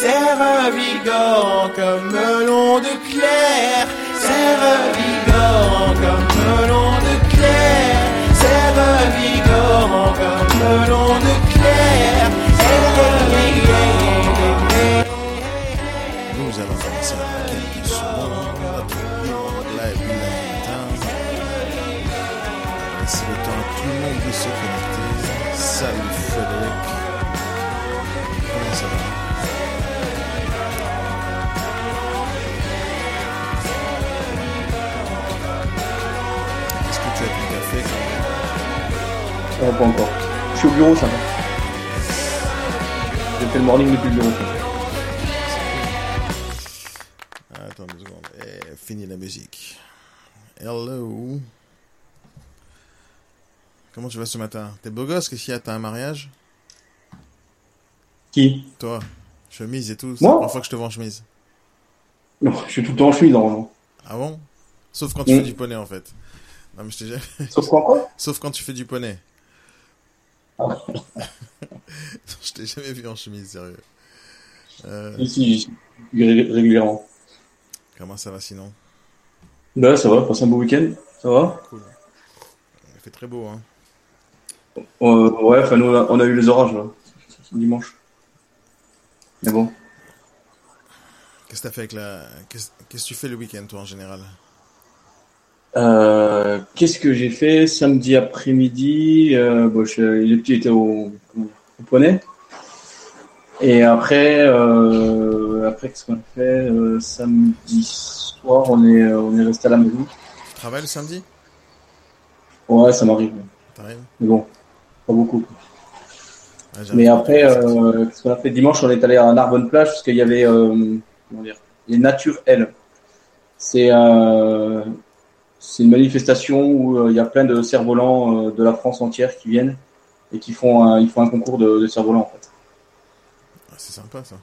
c'est revigorant comme melon de clair, c'est revigorant comme melon de clair, c'est revigorant comme melon de clair, c'est revigorant. Nous allons commencer dans quelques secondes du lundi matin. Laissez le temps à tout le monde de se connecter. Salut Frédéric. Quand Non, pas encore. Je suis au bureau, ça va. J'ai fait le morning depuis le bureau. Attends deux secondes. Eh, fini la musique. Hello. Comment tu vas ce matin? T'es beau gosse Qu'est-ce qu'il y a? T'as un mariage? Qui? Toi Chemise et tout C'est Moi? la première fois que je te vois en chemise. Non, je suis tout le temps en chemise, normalement. Ah bon? Sauf quand tu Mm. fais du poney en fait. Non mais je Sauf quoi, quoi? Sauf quand tu fais du poney. Ah. je t'ai jamais vu en chemise, sérieux. Euh, Ici, ré- régulièrement. comment ça va sinon? Bah, ça va, passe un beau week-end. Ça va Cool. Il fait très beau hein. Euh, Ouais, enfin, nous, on a, on a eu les orages, là, dimanche. Mais bon. Qu'est-ce que t'as fait avec la... Qu'est-ce que tu fais le week-end toi en général? Euh, Qu'est-ce que j'ai fait samedi après-midi euh, bon, je, Les petits étaient au, au poney. Et après, euh, après qu'est-ce qu'on a fait euh, Samedi soir, on est, euh, on est resté à la maison. Tu travailles le samedi? Ouais, ça m'arrive. Mais bon, pas beaucoup. Ouais, j'arrive Mais après, euh, qu'est-ce qu'on a fait? Dimanche On est allé à Narbonne plage parce qu'il y avait euh, comment dire, les Nature L. C'est euh, c'est une manifestation où euh, il y a plein de cerfs-volants euh, de la France entière qui viennent et qui font un, ils font un concours de, de cerfs-volants en fait. Ah, c'est sympa ça.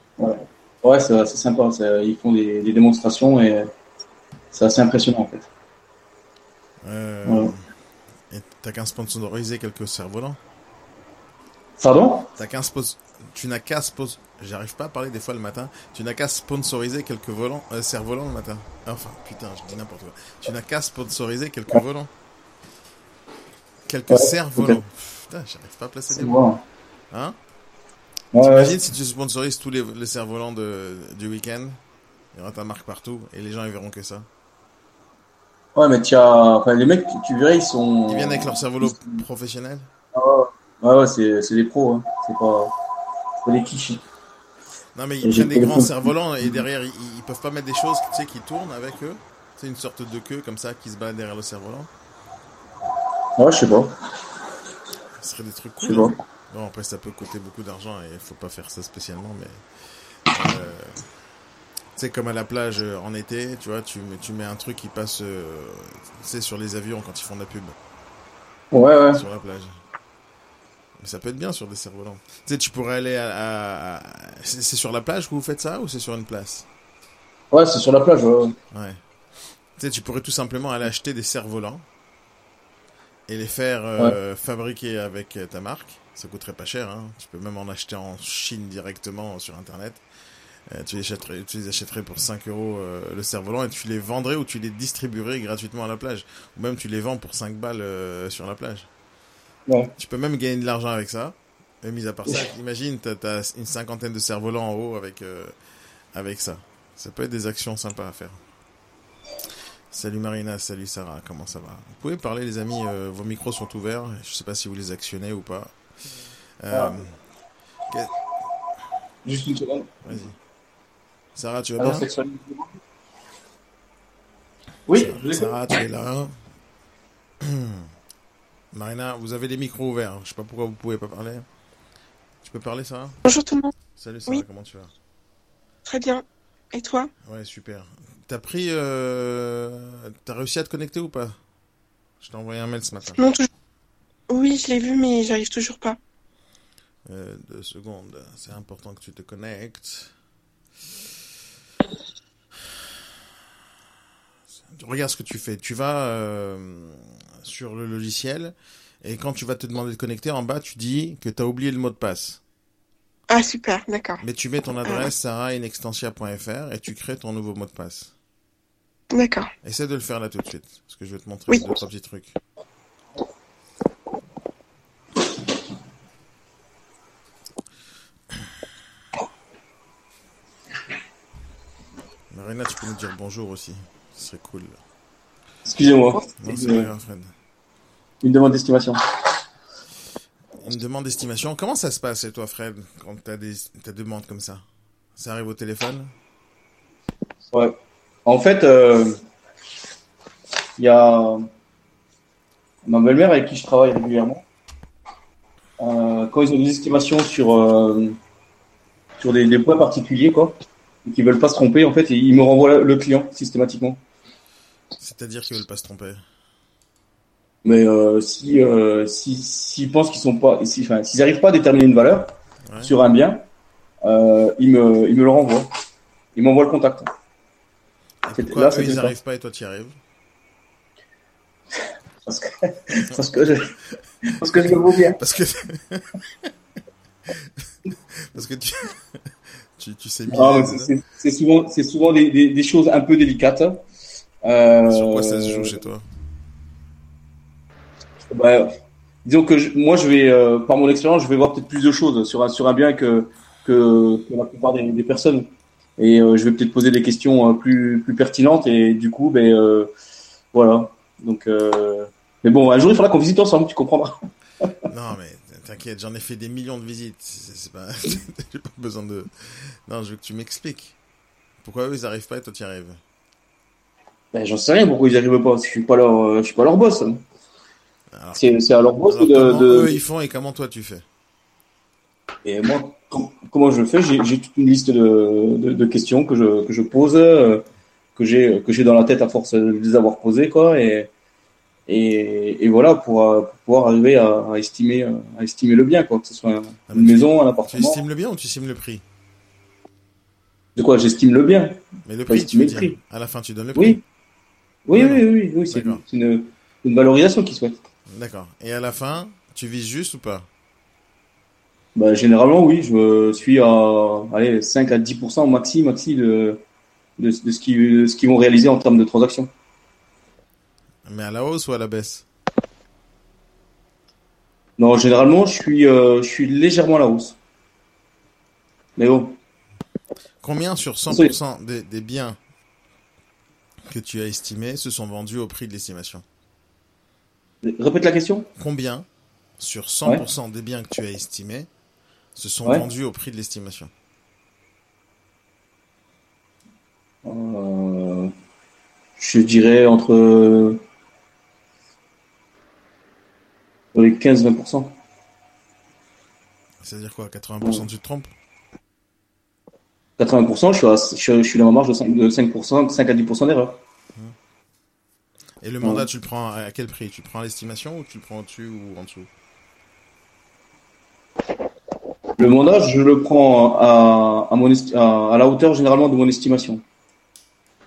Ouais, c'est assez sympa. c'est- Ils font des, des démonstrations et c'est assez impressionnant en fait. Euh, Ouais. Et t'as qu'un sponsorisé quelques cerfs-volants? Pardon? T'as qu'un spons- Tu n'as qu'à sponsor... J'arrive pas à parler des fois le matin. Tu n'as qu'à sponsoriser quelques volants, euh, cerfs-volants le matin. Enfin, putain, je dis n'importe quoi. Tu n'as qu'à sponsoriser quelques volants. Quelques Ouais, cerfs-volants. Putain, j'arrive pas à placer des mots. moi. Hein Ouais, ouais. T'imagines si tu sponsorises tous les, les cerfs-volants de, du week-end? Il y aura ta marque partout et les gens ils verront que ça. Ouais, mais tu as, enfin, les mecs, tu, verrais, ils sont. Ils viennent avec leur cerf-volant professionnel? Ah ouais, ouais, c'est des pros. Hein. C'est pas, pas des clichés. Non mais ils j'ai prennent des grands cerfs-volants et derrière ils, ils peuvent pas mettre des choses tu sais, qui tournent avec eux. C'est une sorte de queue comme ça qui se balade derrière le cerf-volant. Ouais, je sais pas. Ce serait des trucs Je cool. sais hein. pas. Bon après ça peut coûter beaucoup d'argent et il faut pas faire ça spécialement mais... Euh, tu sais comme à la plage euh, en été, tu vois, tu, mets- tu mets un truc qui passe euh, sur les avions quand ils font de la pub. Ouais, ouais. sur la plage. Mais ça peut être bien sur des cerfs-volants. Tu sais, tu pourrais aller à... C'est sur la plage que vous faites ça ou c'est sur une place? Ouais, c'est sur la plage. Ouais. Ouais. Tu sais, tu pourrais tout simplement aller acheter des cerfs-volants et les faire euh, fabriquer avec euh, ta marque. Ça coûterait pas cher. Hein. Tu peux même en acheter en Chine directement sur Internet. Euh, tu, les achèterais, tu les achèterais pour 5 euros euh, le cerf-volant et tu les vendrais ou tu les distribuerais gratuitement à la plage. Ou même tu les vends pour 5 balles euh, sur la plage. Ouais. Tu peux même gagner de l'argent avec ça. Et mis à part ça, imagine, t'as as une cinquantaine de cerfs-volants en haut avec, euh, avec ça. Ça peut être des actions sympas à faire. Salut Marina, salut Sarah, comment ça va? Vous pouvez parler les amis, euh, vos micros sont ouverts, je sais pas si vous les actionnez ou pas. Euh, Juste une seconde. Vas-y. Sarah, tu vas Alors, bien? Oui, Sarah, je. Sarah, tu es là Marina, vous avez les micros ouverts, je sais pas pourquoi vous pouvez pas parler. Tu peux parler Sarah? Bonjour tout le monde, Salut Sarah, Oui. comment tu vas? Très bien. Et toi? Ouais, super. T'as pris... Euh... T'as réussi à te connecter ou pas? Je t'ai envoyé un mail ce matin. Non, toujours. Oui, je l'ai vu, mais j'arrive toujours pas. Euh, deux secondes, c'est important que tu te connectes. Regarde ce que tu fais. Tu vas euh, sur le logiciel et quand tu vas te demander de connecter, en bas, tu dis que tu as oublié le mot de passe. Ah, super, d'accord. Mais tu mets ton adresse sarahinextensia.fr et tu crées ton nouveau mot de passe. D'accord. Essaie de le faire là tout de suite, parce que je vais te montrer Oui. deux, trois petits trucs. Marina, tu peux nous dire bonjour aussi. Ce serait cool. Excusez-moi. C'est. Une demande d'estimation. Une demande d'estimation. Comment ça se passe chez toi, Fred, quand t'as des t'as des demandes comme ça? Ça arrive au téléphone? Ouais. En fait, euh, il y a ma belle-mère avec qui je travaille régulièrement. Euh, quand ils ont des estimations sur, euh, sur des, des points particuliers, quoi, et qu'ils veulent pas se tromper, en fait, ils me renvoient le client systématiquement. C'est-à-dire qu'ils veulent pas se tromper. Mais euh, si euh, si s'ils pensent qu'ils sont pas, si, enfin, n'arrivent pas à déterminer une valeur Ouais. sur un bien, euh, ils me ils me le renvoient. Ils m'envoient le contact. Et pourquoi là, eux, ils n'arrivent pas et toi tu y arrives? Parce que parce que je parce que je le vaux bien. Parce que parce que tu tu, tu sais Ah, bien. c'est- souvent, c'est souvent des, des, des choses un peu délicates. Euh, Sur quoi ça se joue chez toi? Bah, Disons que je- moi, je vais, euh, par mon expérience, je vais voir peut-être plus de choses sur un, sur un bien que, que, que la plupart des, des personnes. Et euh, je vais peut-être poser des questions euh, plus, plus pertinentes. Et du coup, ben, euh, voilà. Donc, euh, mais bon, un jour, il faudra qu'on visite ensemble, tu comprendras. Non mais t'inquiète, j'en ai fait des millions de visites. C'est c'est pas j'ai pas besoin de. Non, je veux que tu m'expliques. Pourquoi eux ils arrivent pas et toi tu y arrives? Ben, j'en sais rien pourquoi ils n'y arrivent pas. Je suis pas leur, euh, je suis pas leur boss. Alors, C'est, c'est à leur boss alors de, comment de, eux ils font et comment toi tu fais? Et moi, com- comment je le fais? J'ai j'ai toute une liste de, de, de questions que je, que je pose, euh, que j'ai que j'ai dans la tête à force de les avoir posées, quoi. Et, et, et voilà, pour, euh, pour pouvoir arriver à, à estimer à estimer le bien, quoi. Que ce soit Ah, une mais tu- maison, un Tu appartement. estimes le bien ou tu estimes le prix? De quoi? J'estime le bien. Mais le prix, tu veux estimer le dire. prix. À la fin, tu donnes le prix. Oui. Oui, oui, oui, oui. C'est une, une valorisation qu'ils souhaitent. D'accord. Et à la fin, tu vises juste ou pas? Bah, généralement, oui. Je suis à allez, 5 à 10% maxi, maxi de, de, de ce qu'ils de ce qu'ils vont réaliser en termes de transactions. Mais à la hausse ou à la baisse? Non, généralement, je suis, euh, je suis légèrement à la hausse. Mais bon, Combien sur 100% des, des biens que tu as estimés se sont vendus au prix de l'estimation répète la question. Combien sur 100% des biens que tu as estimés se sont Ouais. vendus au prix de l'estimation? Euh, je dirais entre euh, les 15-20%. C'est-à-dire quoi? 80% tu te trompes? 80%, je suis, à, je, suis- je suis dans ma marge de 5%, de 5%, 5 à 10% d'erreur. Et le mandat, tu le prends à quel prix? Tu le prends à l'estimation ou tu le prends au-dessus ou en dessous? Le mandat, je le prends à, à, mon à, à la hauteur généralement de mon estimation.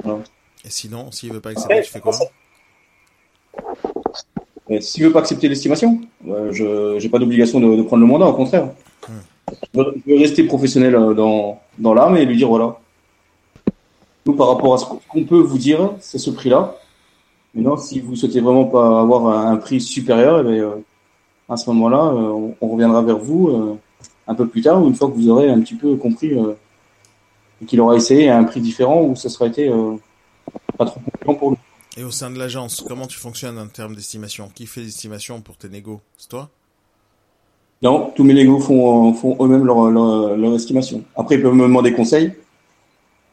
Et sinon, s'il veut pas accepter, tu fais quoi s'il veut pas accepter l'estimation, euh, je n'ai pas d'obligation de, de prendre le mandat, au contraire. Je veux, rester professionnel euh, dans, dans l'âme et lui dire voilà. Nous, par rapport à ce qu'on peut vous dire, c'est ce prix-là. Maintenant, si vous souhaitez vraiment pas avoir un, prix supérieur, eh bien, euh, à ce moment-là, euh, on, reviendra vers vous un peu plus tard, une fois que vous aurez un petit peu compris et qu'il aura essayé à un prix différent où ça sera été pas trop concluant pour lui. Et au sein de l'agence, comment tu fonctionnes en termes d'estimation? Qui fait l'estimation pour tes négos? C'est toi? Non, tous mes Lego font, font eux-mêmes leur, leur, leur estimation. Après, ils peuvent me demander conseil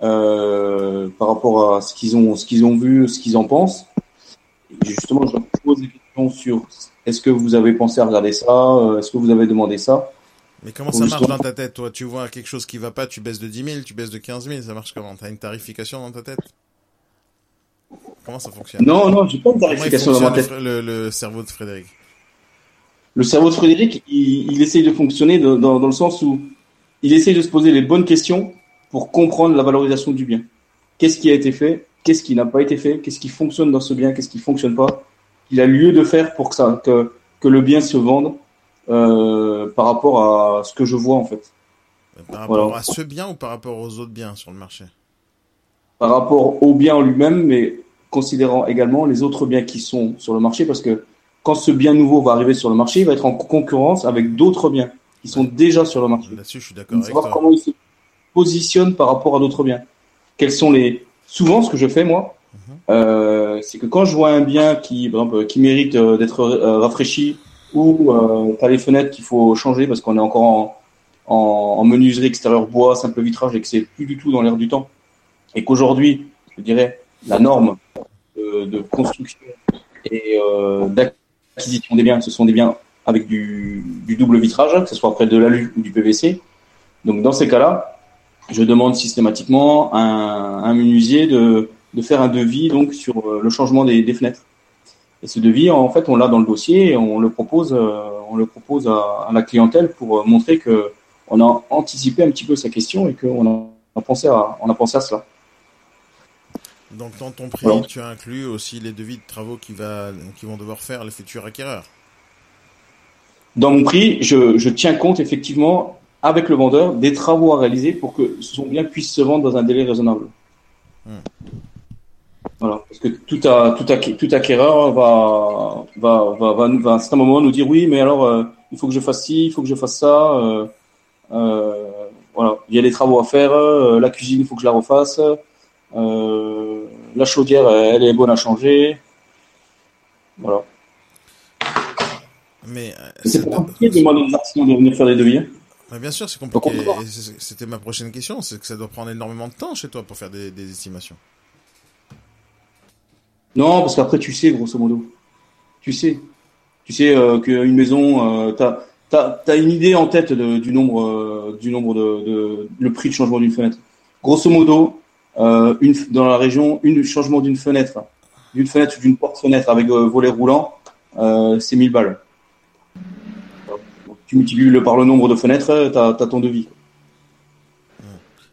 euh, par rapport à ce qu'ils ont, ce qu'ils ont vu, ce qu'ils en pensent. Et justement, je leur pose des questions sur est-ce que vous avez pensé à regarder ça euh, Est-ce que vous avez demandé ça? Mais comment ça marche dans ta tête, toi? Tu vois quelque chose qui va pas, tu baisses de 10 000, tu baisses de 15 000, ça marche comment? T'as une tarification dans ta tête? Comment ça fonctionne? Non, non, j'ai pas de tarification dans ma tête. le cerveau de Frédéric? Le cerveau de Frédéric, il, il essaye de fonctionner dans, dans le sens où il essaye de se poser les bonnes questions pour comprendre la valorisation du bien. Qu'est-ce qui a été fait? Qu'est-ce qui n'a pas été fait? Qu'est-ce qui fonctionne dans ce bien? Qu'est-ce qui fonctionne pas? Il a lieu de faire pour que ça, que, que le bien se vende euh, par rapport à ce que je vois en fait. Par rapport Voilà. à ce bien ou par rapport aux autres biens sur le marché? Par rapport au bien en lui-même, mais considérant également les autres biens qui sont sur le marché, parce que quand ce bien nouveau va arriver sur le marché, il va être en concurrence avec d'autres biens qui sont déjà sur le marché. Là-dessus, je suis d'accord savoir comment il se positionne par rapport à d'autres biens. Quels sont les souvent ce que je fais moi, Mhm. euh, c'est que quand je vois un bien qui par exemple qui mérite euh, d'être euh, rafraîchi ou euh, t'as les fenêtres qu'il faut changer parce qu'on est encore en, en, en menuiserie extérieure bois simple vitrage et que c'est plus du tout dans l'air du temps et qu'aujourd'hui je dirais la norme de, de construction et euh, d'acquisition des biens ce sont des biens avec du, double vitrage que ce soit après de l'alu ou du PVC donc dans ces cas-là je demande systématiquement à un, menuisier de, faire un devis donc sur euh, le changement des, fenêtres. Et ce devis, en fait, on l'a dans le dossier et on le propose, euh, on le propose à, la clientèle pour euh, montrer que on a anticipé un petit peu sa question et qu'on a, on a pensé à cela. Donc, dans ton prix, tu as inclus aussi les devis de travaux qui, va, qui vont devoir faire les futurs acquéreurs. Dans mon prix, je, je tiens compte effectivement avec le vendeur des travaux à réaliser pour que son bien puisse se vendre dans un délai raisonnable. Hmm. Voilà, parce que tout, tout, acqu- tout acquéreur va, va, va, va, nous- va à un certain moment nous dire oui, mais alors euh, il faut que je fasse ci, il faut que je fasse ça. euh, euh, voilà, il y a des travaux à faire. la cuisine, il faut que je la refasse. euh, la chaudière, elle est bonne à changer. Voilà. Mais euh, C'est pas compliqué de demander aux artisans de venir faire des devis. Mais bien sûr, c'est compliqué. C'était ma prochaine question, c'est que ça doit prendre énormément de temps chez toi pour faire des, des estimations. Non, parce qu'après, tu sais, grosso modo. Tu sais. Tu sais euh, qu'une maison, euh, t'as t'as une idée en tête de- du nombre, euh, du nombre de, de le prix de changement d'une fenêtre. Grosso modo, euh, une, dans la région, une changement d'une fenêtre, d'une fenêtre ou d'une porte-fenêtre avec euh, volet roulant, euh, c'est 1000 balles. Donc, tu multiplies le par le nombre de fenêtres, euh, t'as as ton devis.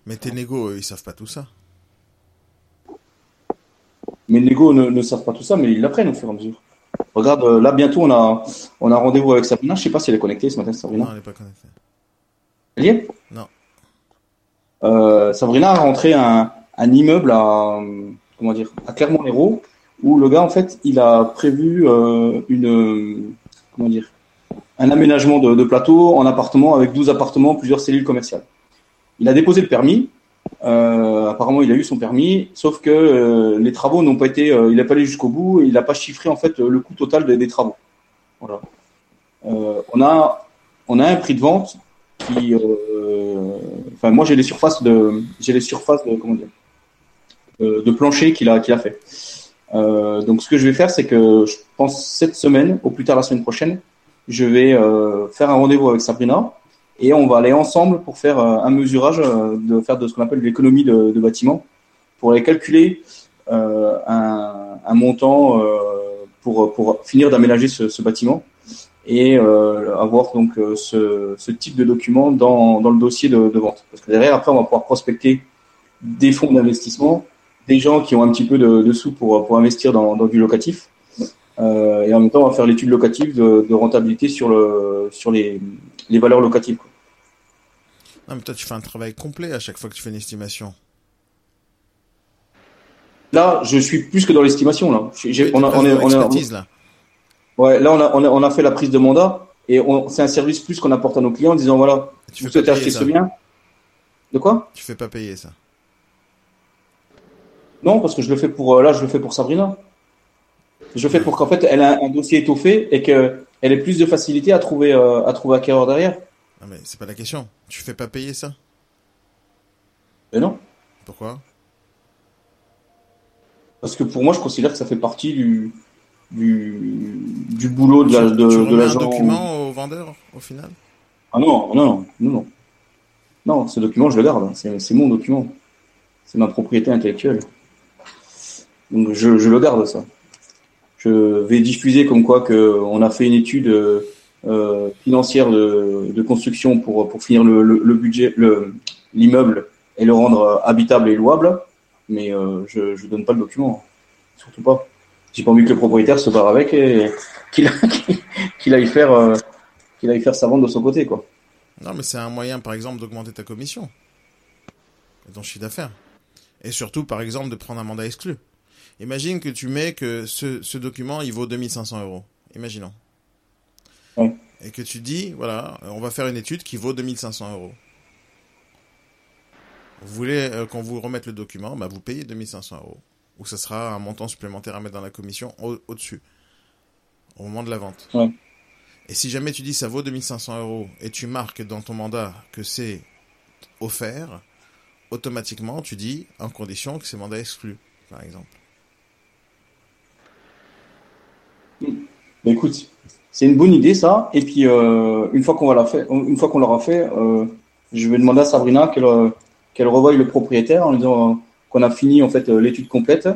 Mais tes négos, ils savent pas tout ça. Mais les négos ne, ne savent pas tout ça, mais ils l'apprennent au fur et à mesure. Regarde, là bientôt on a on a rendez-vous avec Sabrina. Je sais pas si elle est connectée ce matin, Sabrina. Non, elle est pas connectée. Elle y est? Non. Euh, Sabrina a rentré un, un immeuble à comment dire à Clermont-Lérault où le gars en fait il a prévu euh, une comment dire un aménagement de, plateau en appartement avec 12 appartements, plusieurs cellules commerciales. Il a déposé le permis. Euh, apparemment, il a eu son permis, sauf que euh, les travaux n'ont pas été, il n'a pas allé jusqu'au bout et il n'a pas chiffré en fait le coût total des, travaux. Voilà. On a, on a un prix de vente qui, enfin moi j'ai les surfaces de, j'ai les surfaces de comment dire, de, plancher qu'il a, qu'il a fait. Euh, donc ce que je vais faire, c'est que je pense cette semaine, au plus tard la semaine prochaine, je vais euh, faire un rendez-vous avec Sabrina et on va aller ensemble pour faire euh, un mesurage, euh, de faire de ce qu'on appelle l'économie de, de bâtiment, pour aller calculer euh, un, un montant pour, pour finir d'aménager ce, ce bâtiment et avoir donc ce, ce type de document dans, dans le dossier de, de vente. Parce que derrière, après, on va pouvoir prospecter des fonds d'investissement, des gens qui ont un petit peu de, de sous pour, pour investir dans, dans du locatif. Euh, et en même temps, on va faire l'étude locative de, de rentabilité sur, le, sur les, les valeurs locatives. quoi. Non, mais toi, tu fais un travail complet à chaque fois que tu fais une estimation. Là, je suis plus que dans l'estimation. Là, J'ai- on a, on est, on est- expertise, là. ouais, là, on a, on a, on a fait la prise de mandat et on- c'est un service plus qu'on apporte à nos clients en disant voilà, Tu vous souhaitez acheter ce bien. De quoi? Tu fais pas payer ça. Non, parce que je le fais pour euh, là, je le fais pour Sabrina. Je le fais pour qu'en fait, elle a un, un dossier étoffé et que elle ait plus de facilité à trouver euh, à trouver acquéreur derrière. Non, mais c'est pas la question. Tu fais pas payer ça? Mais non, Pourquoi? Parce que pour moi, je considère que ça fait partie du du, du boulot de la tu, de, tu de remets un l'agent. document au vendeur, au final? Ah non, non, non, non, non. Non, ce document, je le garde. C'est c'est mon document. C'est ma propriété intellectuelle. Donc je, je le garde ça. Je vais diffuser comme quoi que on a fait une étude euh, financière de, de construction pour pour finir le, le, le budget, le l'immeuble et le rendre habitable et louable. Mais euh, je je donne pas le document, surtout pas. J'ai pas envie que le propriétaire se barre avec et qu'il qu'il aille faire euh, qu'il aille faire sa vente de son côté quoi. Non, mais c'est un moyen, par exemple, d'augmenter ta commission. Et ton chiffre d'affaires. Et surtout, par exemple, de prendre un mandat exclu. Imagine que tu mets que ce, ce document, il vaut 2500 euros. Imaginons. Ouais. Et que tu dis, voilà, on va faire une étude qui vaut 2500 euros. Vous voulez euh, qu'on vous remette le document, bah, vous payez 2500 euros. Ou ça sera un montant supplémentaire à mettre dans la commission au- au-dessus. Au, moment de la vente. Ouais. Et si jamais tu dis ça vaut 2500 euros et tu marques dans ton mandat que c'est offert, automatiquement tu dis en condition que c'est mandat exclu, par exemple. Mais écoute, c'est une bonne idée ça. Et puis euh, une fois qu'on va la faire, une fois qu'on l'aura fait, euh, je vais demander à Sabrina qu'elle euh, qu'elle revoie le propriétaire en lui disant qu'on a fini en fait l'étude complète,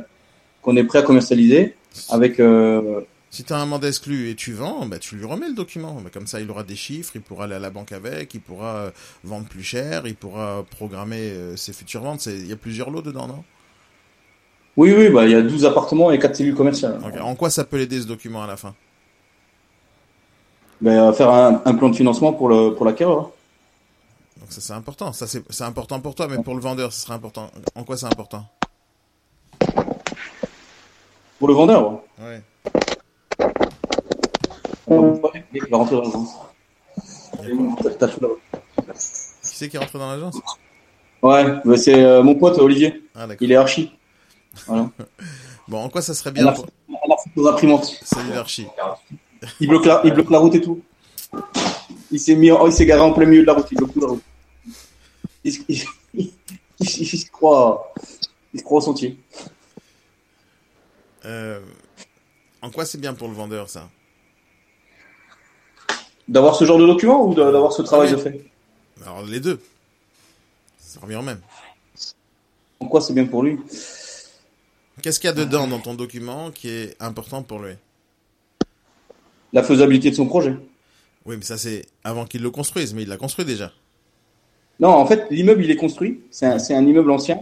qu'on est prêt à commercialiser avec. euh, Si tu as un mandat exclu et tu vends, bah, tu lui remets le document. Bah, comme ça, il aura des chiffres, il pourra aller à la banque avec, il pourra vendre plus cher, il pourra programmer ses futures ventes. Il y a plusieurs lots dedans, non? Oui, oui, bah il y a 12 appartements et 4 cellules commerciales. En quoi ça peut l'aider ce document à la fin? Ben, euh, faire un, un plan de financement pour le pour l'acquéreur. hein. Donc ça c'est important. Ça c'est c'est important pour toi, mais pour le vendeur, ce serait important. En quoi c'est important? Pour le vendeur. Ouais. Il va rentrer dans l'agence. Qui c'est qui est rentré dans l'agence? Ouais, bah, c'est euh, mon pote Olivier. Ah. Il est archi. Voilà. Bon, en quoi ça serait bien pour... on a fait nos imprimantes. Salut l'archi. Il bloque la, il bloque la route et tout. Il s'est mis, en- il s'est garé en plein milieu de la route. Il bloque toute la route. Il, se- il, il- il se croit, il se croit au sentier. Euh, En quoi c'est bien pour le vendeur ça? D'avoir ce genre de document ou d'avoir ce travail de fait? Alors les deux. Ça revient au même. En quoi c'est bien pour lui? Qu'est-ce qu'il y a dedans dans ton document qui est important pour lui? La faisabilité de son projet. Oui, mais ça c'est avant qu'il le construise, mais il l'a construit déjà. Non, en fait, l'immeuble il est construit. C'est un, c'est un immeuble ancien.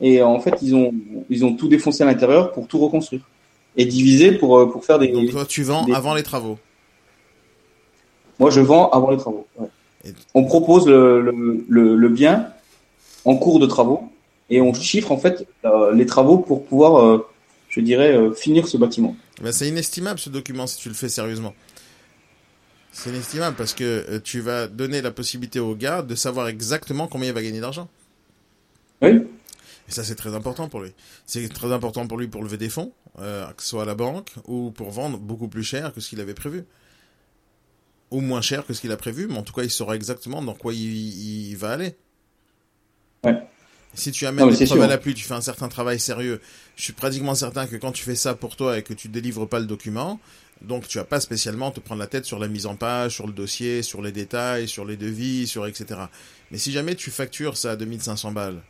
Et en fait, ils ont, ils ont tout défoncé à l'intérieur pour tout reconstruire. Et diviser pour, euh, pour faire des. Donc toi tu vends des- avant les travaux. Moi, je vends avant les travaux. ouais. Et- On propose le, le, le, le bien en cours de travaux et on chiffre en fait euh, les travaux pour pouvoir, euh, je dirais, euh, finir ce bâtiment. Ben, c'est inestimable ce document si tu le fais sérieusement. C'est inestimable parce que euh, tu vas donner la possibilité au gars de savoir exactement combien il va gagner d'argent. Oui. Et ça, c'est très important pour lui. C'est très important pour lui pour lever des fonds, euh, que ce soit à la banque ou pour vendre beaucoup plus cher que ce qu'il avait prévu. Ou moins cher que ce qu'il a prévu, mais en tout cas, il saura exactement dans quoi il, il va aller. Ouais. Si tu amènes Non, des preuves à l'appui, tu fais un certain travail sérieux, je suis pratiquement certain que quand tu fais ça pour toi et que tu délivres pas le document, donc tu vas pas spécialement te prendre la tête sur la mise en page, sur le dossier, sur les détails, sur les devis, sur etc. Mais si jamais tu factures ça à 2500 balles,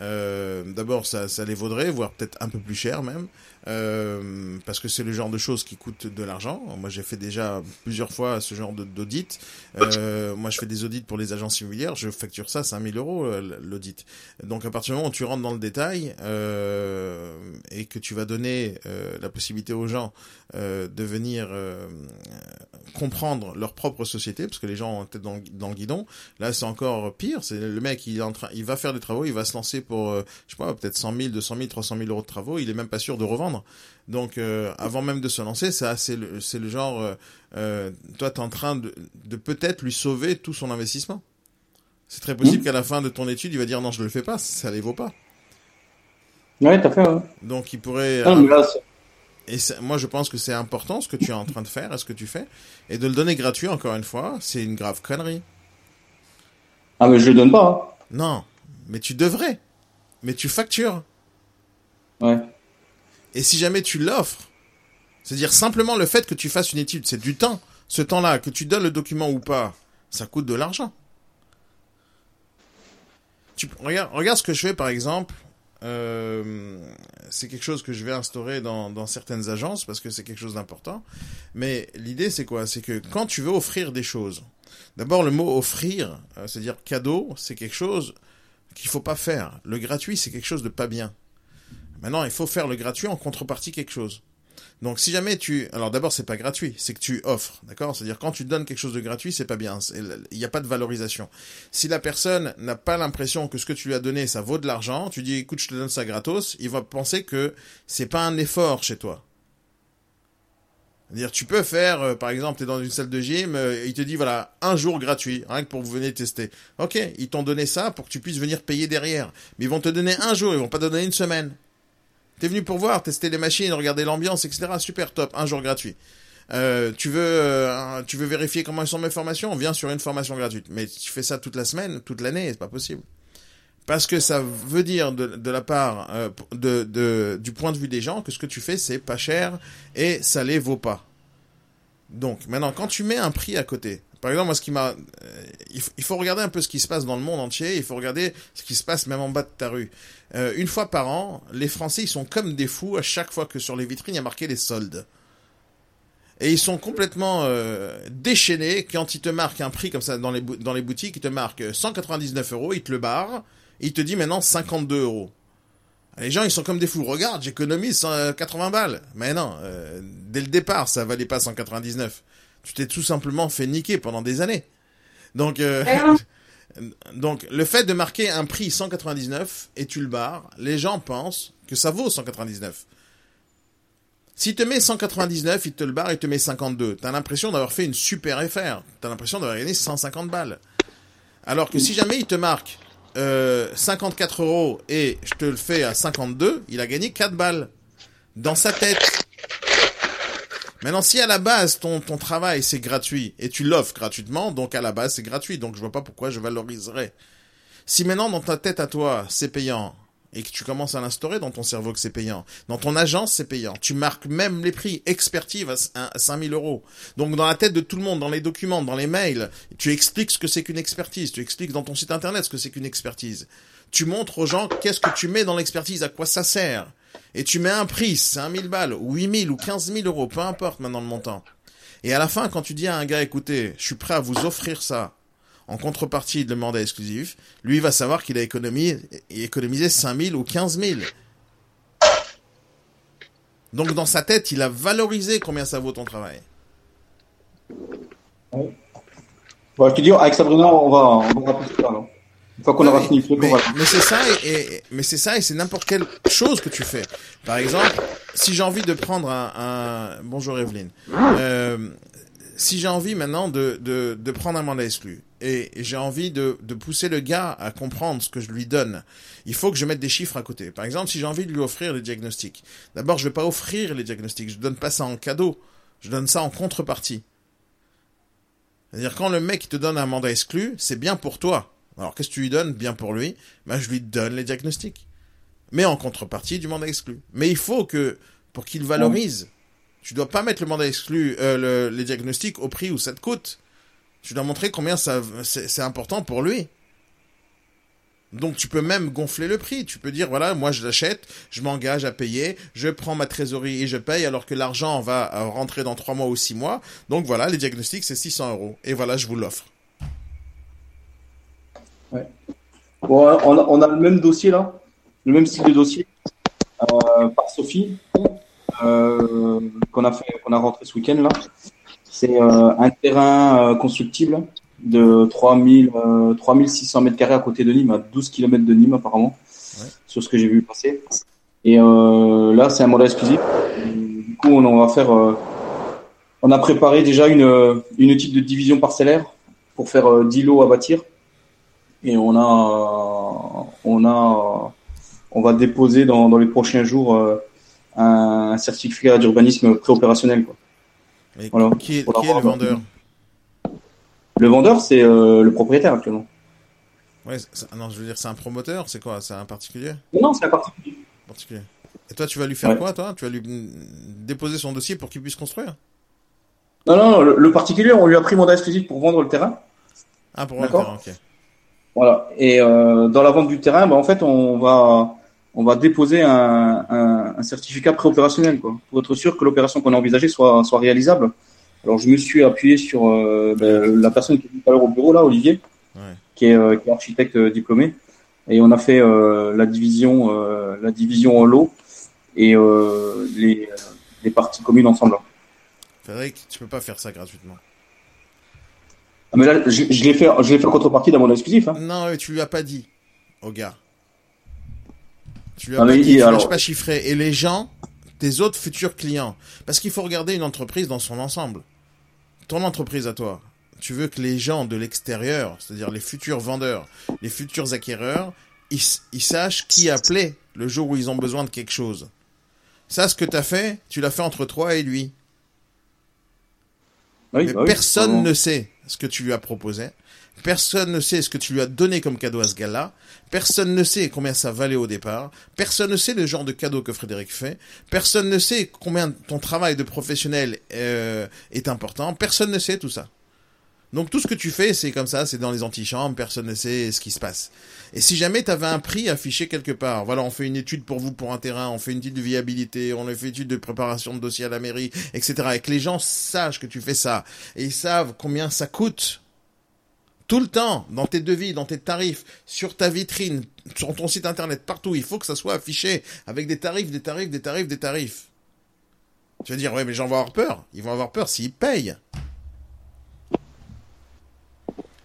euh, d'abord ça, ça les vaudrait, voire peut-être un peu plus cher même, euh, parce que c'est le genre de choses qui coûtent de l'argent. Moi j'ai fait déjà plusieurs fois ce genre d'audit. Euh, moi je fais des audits pour les agences immobilières, je facture ça 5000 euros euh, l'audit. Donc à partir du moment où tu rentres dans le détail euh, et que tu vas donner euh, la possibilité aux gens de venir comprendre leur propre société, parce que les gens ont tête dans, le- guidon, là c'est encore pire. C'est le mec, il est en train, il va faire des travaux, il va se lancer pour, je sais pas, peut-être 100 000, 200 000, 300 000 euros de travaux, il est même pas sûr de revendre. Donc euh, avant même de se lancer, ça c'est le, c'est le genre, euh, euh, toi t'es en train de, de peut-être lui sauver tout son investissement. C'est très possible qu'à la fin de ton étude, il va dire non, je le fais pas, ça les vaut pas. Ouais, t'as fait. Ouais. Donc il pourrait. Non, mais là, c'est- Et c'est- moi, je pense que c'est important ce que tu es en train de faire et ce que tu fais. Et de le donner gratuit, encore une fois, c'est une grave connerie. ah, mais je le donne pas. Non, mais tu devrais. Mais tu factures. hein. Ouais. Et si jamais tu l'offres, c'est-à-dire simplement le fait que tu fasses une étude, c'est du temps. Ce temps-là, que tu donnes le document ou pas, ça coûte de l'argent. Regarde, regarde ce que je fais par exemple. Euh, c'est quelque chose que je vais instaurer dans, dans certaines agences parce que c'est quelque chose d'important. Mais l'idée c'est quoi? C'est que quand tu veux offrir des choses, d'abord le mot offrir, euh, c'est-à-dire cadeau, c'est quelque chose qu'il faut pas faire. Le gratuit c'est quelque chose de pas bien. Maintenant, il faut faire le gratuit en contrepartie quelque chose. Donc si jamais tu, alors d'abord c'est pas gratuit, c'est que tu offres, d'accord? C'est-à-dire quand tu donnes quelque chose de gratuit, c'est pas bien, il n'y a pas de valorisation. Si la personne n'a pas l'impression que ce que tu lui as donné ça vaut de l'argent, tu dis écoute je te donne ça gratos, il va penser que c'est pas un effort chez toi. C'est-à-dire, tu peux faire, euh, par exemple, tu es dans une salle de gym, euh, il te dit, voilà, un jour gratuit, rien que pour vous venir tester. Ok, ils t'ont donné ça pour que tu puisses venir payer derrière. Mais ils vont te donner un jour, ils vont pas te donner une semaine. T'es venu pour voir, tester les machines, regarder l'ambiance, etc. Super top, un jour gratuit. Euh, tu veux, euh, tu veux vérifier comment sont mes formations? Viens sur une formation gratuite. Mais tu fais ça toute la semaine, toute l'année, c'est pas possible. Parce que ça veut dire de, de la part euh, de, de, du point de vue des gens que ce que tu fais c'est pas cher et ça les vaut pas. Donc maintenant quand tu mets un prix à côté, par exemple moi ce qui m'a, il, faut regarder un peu ce qui se passe dans le monde entier, il faut regarder ce qui se passe même en bas de ta rue. Euh, une fois par an, les Français ils sont comme des fous à chaque fois que sur les vitrines il y a marqué les soldes. Et ils sont complètement euh, déchaînés quand ils te marquent un prix comme ça dans les, boutiques, ils te marquent 199 euros, ils te le barrent, et il te dit maintenant 52 euros. Les gens ils sont comme des fous. Regarde, j'économise 180 balles. Mais non, euh, dès le départ ça valait pas 199. Tu t'es tout simplement fait niquer pendant des années. Donc euh, Donc, le fait de marquer un prix 199 et tu le barres, les gens pensent que ça vaut 199. S'il te met 199, il te le barre, il te met 52. T'as l'impression d'avoir fait une super FR. T'as l'impression d'avoir gagné 150 balles. Alors que si jamais il te marque euh, 54 euros et je te le fais à 52, il a gagné 4 balles. Dans sa tête. Maintenant, si à la base ton, ton travail c'est gratuit et tu l'offres gratuitement, donc à la base c'est gratuit, donc je vois pas pourquoi je valoriserais. Si maintenant dans ta tête à toi c'est payant et que tu commences à l'instaurer dans ton cerveau que c'est payant, dans ton agence c'est payant, tu marques même les prix expertise à 5000 euros. Donc dans la tête de tout le monde, dans les documents, dans les mails, tu expliques ce que c'est qu'une expertise, tu expliques dans ton site internet ce que c'est qu'une expertise. Tu montres aux gens qu'est-ce que tu mets dans l'expertise, à quoi ça sert et tu mets un prix, 5000 balles, ou 8000 ou 15000 euros, peu importe maintenant le montant. Et à la fin, quand tu dis à un gars, écoutez, je suis prêt à vous offrir ça en contrepartie de le mandat exclusif, lui va savoir qu'il a économisé, économisé 5000 ou 15000. Donc dans sa tête, il a valorisé combien ça vaut ton travail. Bon, je te dis, avec Sabrina, on va, on va ça, alors. Une fois qu'on aura fini mais, mais c'est ça, et, mais c'est ça, et c'est n'importe quelle chose que tu fais. Par exemple, si j'ai envie de prendre un, un... bonjour Evelyne, euh, si j'ai envie maintenant de, de, de prendre un mandat exclu et j'ai envie de, de pousser le gars à comprendre ce que je lui donne, il faut que je mette des chiffres à côté. Par exemple, si j'ai envie de lui offrir les diagnostics, d'abord je vais pas offrir les diagnostics, je donne pas ça en cadeau, je donne ça en contrepartie. C'est-à-dire quand le mec te donne un mandat exclu, c'est bien pour toi. Alors qu'est-ce que tu lui donnes Bien pour lui, ben, je lui donne les diagnostics. Mais en contrepartie du mandat exclu. Mais il faut que, pour qu'il valorise, tu dois pas mettre le mandat exclu, euh, les diagnostics au prix où ça te coûte. Tu dois montrer combien c'est important pour lui. Donc tu peux même gonfler le prix. Tu peux dire voilà, moi je l'achète, je m'engage à payer, je prends ma trésorerie et je paye, alors que l'argent va euh, rentrer dans trois mois ou six mois. Donc voilà, les diagnostics c'est 600 euros. Et voilà, je vous l'offre. Bon, on a, le même dossier là, le même style de dossier euh, par Sophie euh, qu'on a fait, qu'on a rentré ce week-end là. C'est euh, un terrain constructible de 3000, 3600 mètres carrés à côté de Nîmes, à 12 km de Nîmes apparemment, sur ce que j'ai vu passer. Et là, c'est un modèle exclusif. Du coup, on, va faire. on a préparé déjà une, une type de division parcellaire pour faire 10 lots à bâtir et on a, on a, on va déposer dans, dans les prochains jours euh, un, certificat d'urbanisme préopérationnel. Quoi. Voilà. Qui est, qui est le vendeur Le vendeur, c'est euh, le propriétaire actuellement. Ouais, non, je veux dire, c'est un promoteur, c'est quoi? C'est un particulier? Non, c'est un particulier. particulier. Et toi, tu vas lui faire quoi, toi? Tu vas lui déposer son dossier pour qu'il puisse construire? Non, non, le, particulier, on lui a pris mandat exclusif pour vendre le terrain. Ah, pour vendre le terrain, ok. Voilà. Et euh, dans la vente du terrain, bah, en fait, on va on va déposer un, un, un certificat préopérationnel, quoi, pour être sûr que l'opération qu'on a envisagée soit soit réalisable. Alors, je me suis appuyé sur euh, ben, la personne qui est tout à l'heure au bureau là, Olivier, ouais. qui, est, euh, qui, est, architecte euh, diplômé, et on a fait euh, la division la division en lot et les les parties communes ensemble. Frédéric, tu peux pas faire ça gratuitement. Ah, mais là, je, je l'ai fait, je l'ai fait en contrepartie d'un modèle exclusif. Hein. Non, tu lui as pas dit au gars. Tu lui as pas dit, il- tu alors- pas chiffré. Et les gens, tes autres futurs clients, parce qu'il faut regarder une entreprise dans son ensemble. Ton entreprise à toi, tu veux que les gens de l'extérieur, c'est-à-dire les futurs vendeurs, les futurs acquéreurs, ils, ils sachent qui appeler le jour où ils ont besoin de quelque chose. Ça, ce que tu as fait, tu l'as fait entre toi et lui. Oui, Mais bah personne ne sait ce que tu lui as proposé. Personne ne sait ce que tu lui as donné comme cadeau à ce gars-là. Personne ne sait combien ça valait au départ. Personne ne sait le genre de cadeau que Frédéric fait. Personne ne sait combien ton travail de professionnel euh, est important. Personne ne sait tout ça. Donc tout ce que tu fais, c'est comme ça, c'est dans les antichambres, personne ne sait ce qui se passe. Et si jamais tu avais un prix affiché quelque part, voilà, on fait une étude pour vous pour un terrain, on fait une étude de viabilité, on fait une étude de préparation de dossier à la mairie, etc. Et que les gens sachent que tu fais ça, et ils savent combien ça coûte. Tout le temps, dans tes devis, dans tes tarifs, sur ta vitrine, sur ton site internet, partout, il faut que ça soit affiché avec des tarifs, des tarifs, des tarifs, des tarifs. Tu vas dire, ouais, mais les gens vont avoir peur. Ils vont avoir peur s'ils payent.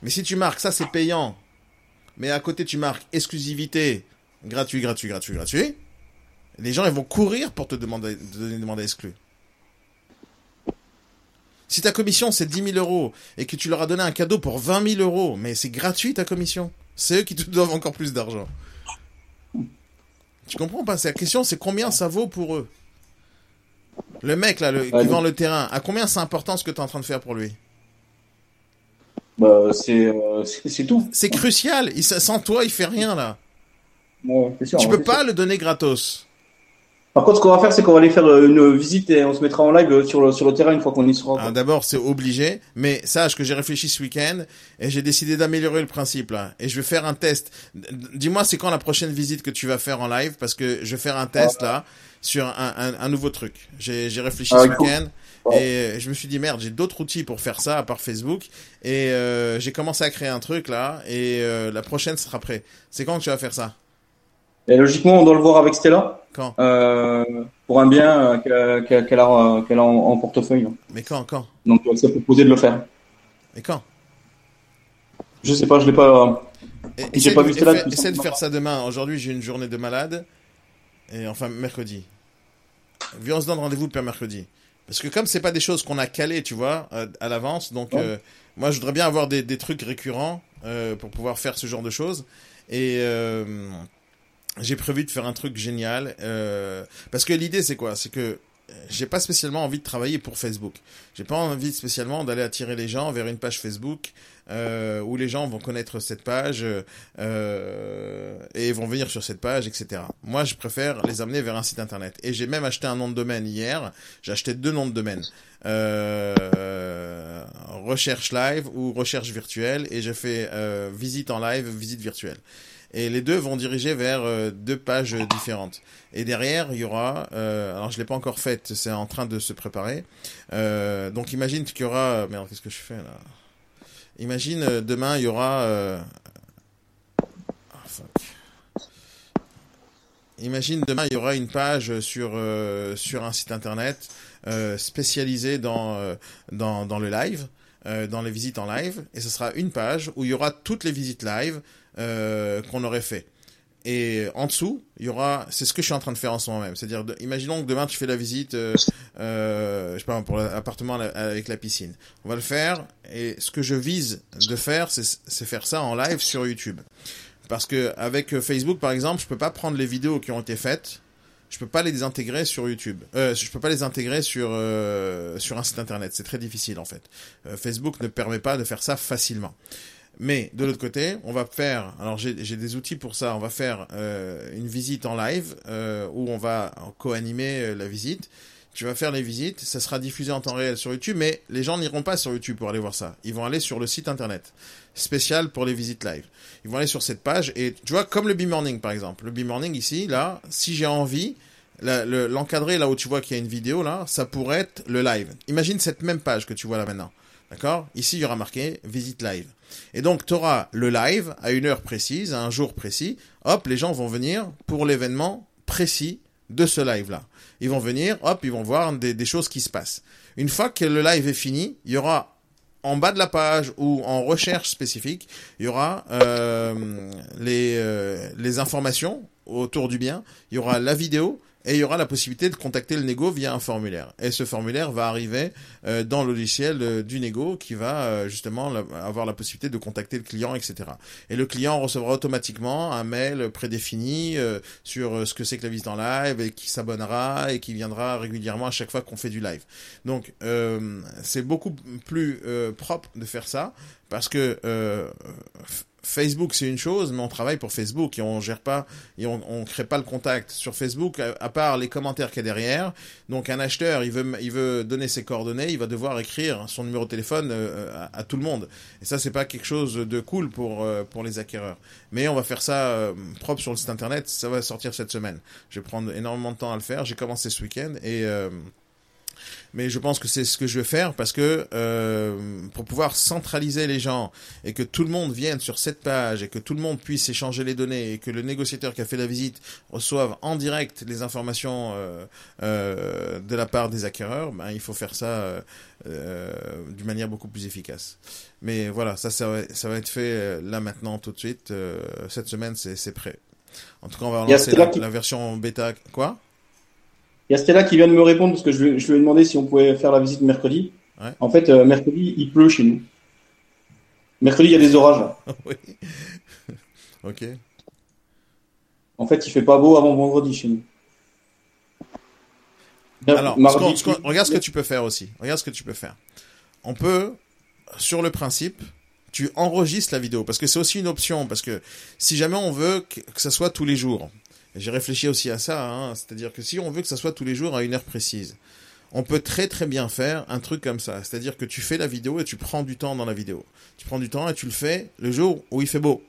Mais si tu marques, ça c'est payant, mais à côté tu marques exclusivité, gratuit, gratuit, gratuit, gratuit, les gens ils vont courir pour te demander, te donner une demande exclue. Si ta commission c'est 10 000 euros et que tu leur as donné un cadeau pour 20 000 euros, mais c'est gratuit ta commission, c'est eux qui te doivent encore plus d'argent. Tu comprends pas? C'est la question, c'est combien ça vaut pour eux? Le mec là, le, qui vend le terrain, à combien c'est important ce que tu es en train de faire pour lui? Bah, c'est, euh, c'est tout. C'est crucial. Il, sans toi, il fait rien là. Sûr, Tu ouais, peux pas sûr. le donner gratos. Par contre, ce qu'on va faire, c'est qu'on va aller faire euh, une visite et on se mettra en live euh, sur le, sur le terrain une fois qu'on y sera. Alors, D'abord, c'est obligé, mais sache que j'ai réfléchi ce week-end et j'ai décidé d'améliorer le principe là. Et je vais faire un test. Dis-moi, c'est quand la prochaine visite que tu vas faire en live? Parce que je vais faire un test là sur un, un, un nouveau truc. J'ai j'ai réfléchi Ah, ce cool. week-end. Et je me suis dit merde, j'ai d'autres outils pour faire ça à part Facebook et euh, j'ai commencé à créer un truc là et euh, la prochaine sera prêt. C'est quand que tu vas faire ça? Et logiquement, on doit le voir avec Stella Quand? Euh, pour un bien euh, qu'elle a, euh, en, en portefeuille. Mais quand Quand? Donc, elle s'est proposé de le faire. Et quand? Je sais pas, je l'ai pas. J'ai pas vu cela essaie- de faire ça demain. Aujourd'hui, j'ai une journée de malade. Et enfin, mercredi. Viens, on se donne rendez-vous le mercredi. Parce que comme c'est pas des choses qu'on a calées, tu vois, à l'avance, donc euh, moi, je voudrais bien avoir des, des trucs récurrents euh, pour pouvoir faire ce genre de choses. Et euh, j'ai prévu de faire un truc génial. parce que l'idée, c'est quoi? C'est que j'ai pas spécialement envie de travailler pour Facebook. J'ai pas envie spécialement d'aller attirer les gens vers une page Facebook euh, où les gens vont connaître cette page euh, et vont venir sur cette page, etc. Moi, je préfère les amener vers un site internet. Et j'ai même acheté un nom de domaine hier. J'ai acheté deux noms de domaine. Euh, recherche live ou recherche virtuelle et j'ai fait euh, visite en live, visite virtuelle. Et les deux vont diriger vers euh, deux pages différentes. Et derrière, il y aura, euh, alors je l'ai pas encore faite, c'est en train de se préparer. Euh, donc imagine qu'il y aura, merde, qu'est-ce que je fais là? Imagine demain il y aura, euh, ah, fuck. Imagine demain il y aura une page sur sur un site internet spécialisé dans dans dans le live, dans les visites en live, et ce sera une page où il y aura toutes les visites live euh, qu'on aurait fait. Et en dessous, il y aura, c'est ce que je suis en train de faire en ce moment même. C'est-à-dire, imaginons que demain tu fais la visite, euh, euh, je sais pas, pour l'appartement la- avec la piscine. On va le faire, et ce que je vise de faire, c'est faire ça en live sur YouTube. Parce que avec Facebook, par exemple, je peux pas prendre les vidéos qui ont été faites, je peux pas les intégrer sur YouTube. Euh, je peux pas les intégrer sur sur un site internet. C'est très difficile en fait. Facebook ne permet pas de faire ça facilement. Mais de l'autre côté, on va faire. Alors j'ai des outils pour ça. On va faire euh, une visite en live euh, où on va co-animer euh, la visite. Tu vas faire les visites, ça sera diffusé en temps réel sur YouTube, mais les gens n'iront pas sur YouTube pour aller voir ça. Ils vont aller sur le site internet spécial pour les visites live. Ils vont aller sur cette page et tu vois comme le B-Morning par exemple. Le B-Morning ici, là, si j'ai envie, l'encadré là où tu vois qu'il y a une vidéo là, ça pourrait être le live. Imagine cette même page que tu vois là maintenant. D'accord? Ici, il y aura marqué visite live. Et donc, tu auras le live à une heure précise, à un jour précis. Hop, les gens vont venir pour l'événement précis de ce live-là. Ils vont venir, hop, ils vont voir des, choses qui se passent. Une fois que le live est fini, il y aura en bas de la page ou en recherche spécifique, il y aura euh, les, euh, les informations autour du bien, il y aura la vidéo, et il y aura la possibilité de contacter le négo via un formulaire. Et ce formulaire va arriver euh, dans le logiciel euh, du négo qui va euh, justement avoir la possibilité de contacter le client, etc. Et le client recevra automatiquement un mail prédéfini euh, sur euh, ce que c'est que la visite en live et qui s'abonnera et qui viendra régulièrement à chaque fois qu'on fait du live. Donc c'est beaucoup plus propre de faire ça parce que Facebook c'est une chose, mais on travaille pour Facebook et on gère pas on, on crée pas le contact sur Facebook à, part les commentaires qu'il y a derrière. Donc un acheteur, il veut il veut donner ses coordonnées, il va devoir écrire son numéro de téléphone euh, à, à tout le monde. Et ça c'est pas quelque chose de cool pour euh, pour les acquéreurs. Mais on va faire ça euh, propre sur le site internet, ça va sortir cette semaine. Je vais prendre énormément de temps à le faire. J'ai commencé ce week-end et euh, mais je pense que c'est ce que je vais faire parce que euh, pour pouvoir centraliser les gens et que tout le monde vienne sur cette page et que tout le monde puisse échanger les données et que le négociateur qui a fait la visite reçoive en direct les informations euh, euh, de la part des acquéreurs, ben, il faut faire ça euh, euh, d'une manière beaucoup plus efficace. Mais voilà, ça, ça va, ça va être fait euh, là maintenant tout de suite. Euh, cette semaine, c'est prêt. En tout cas, on va lancer la, qui- la version bêta. Quoi? Il y a Stella qui vient de me répondre parce que je lui, je lui ai demandé si on pouvait faire la visite mercredi. Ouais. En fait, euh, mercredi, il pleut chez nous. Mercredi, il y a des orages. là. Oui. ok. En fait, il fait pas beau avant vendredi chez nous. Alors, Mardi, ce regarde ce que tu peux faire aussi. Regarde ce que tu peux faire. On peut, sur le principe, tu enregistres la vidéo parce que c'est aussi une option parce que si jamais on veut que, que ça soit tous les jours, j'ai réfléchi aussi à ça, hein, c'est-à-dire que si on veut que ça soit tous les jours à une heure précise, on peut très très bien faire un truc comme ça, c'est-à-dire que tu fais la vidéo et tu prends du temps dans la vidéo. Tu prends du temps et tu le fais le jour où il fait beau.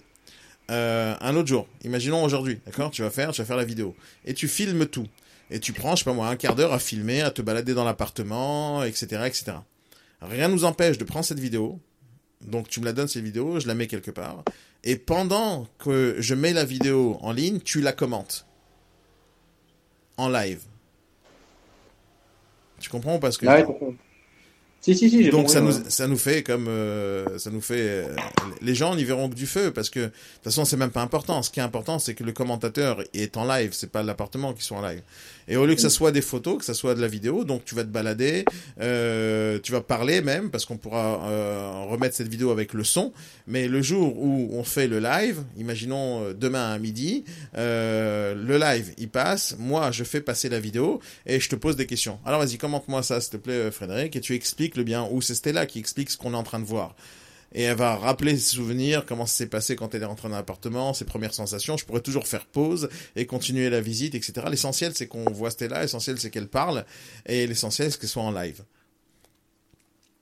Euh, un autre jour, imaginons aujourd'hui, d'accord? Tu vas faire, tu vas faire la vidéo et tu filmes tout et tu prends, je sais pas moi, un quart d'heure à filmer, à te balader dans l'appartement, etc., etc. Rien nous empêche de prendre cette vidéo. Donc tu me la donnes cette vidéo, je la mets quelque part. Et pendant que je mets la vidéo en ligne, tu la commentes. En live. Tu comprends parce que ouais, Si, si, si, donc ça nous ça nous fait comme euh, ça nous fait euh, les gens n'y verront que du feu parce que de toute façon c'est même pas important. Ce qui est important c'est que le commentateur est en live, c'est pas l'appartement qui soit en live. Et au lieu que ça soit des photos, que ça soit de la vidéo, donc tu vas te balader, euh, tu vas parler même parce qu'on pourra euh, remettre cette vidéo avec le son. Mais le jour où on fait le live, imaginons euh, demain à midi, euh, le live il passe, moi je fais passer la vidéo et je te pose des questions. Alors vas-y, commente-moi ça, s'il te plaît, euh, Frédéric, et tu expliques le bien, ou c'est Stella qui explique ce qu'on est en train de voir. Et elle va rappeler ses souvenirs, comment ça s'est passé quand elle est rentrée dans l'appartement, ses premières sensations. Je pourrais toujours faire pause et continuer la visite, etc. L'essentiel, c'est qu'on voit Stella, l'essentiel, c'est qu'elle parle, et l'essentiel, c'est qu'elle soit en live.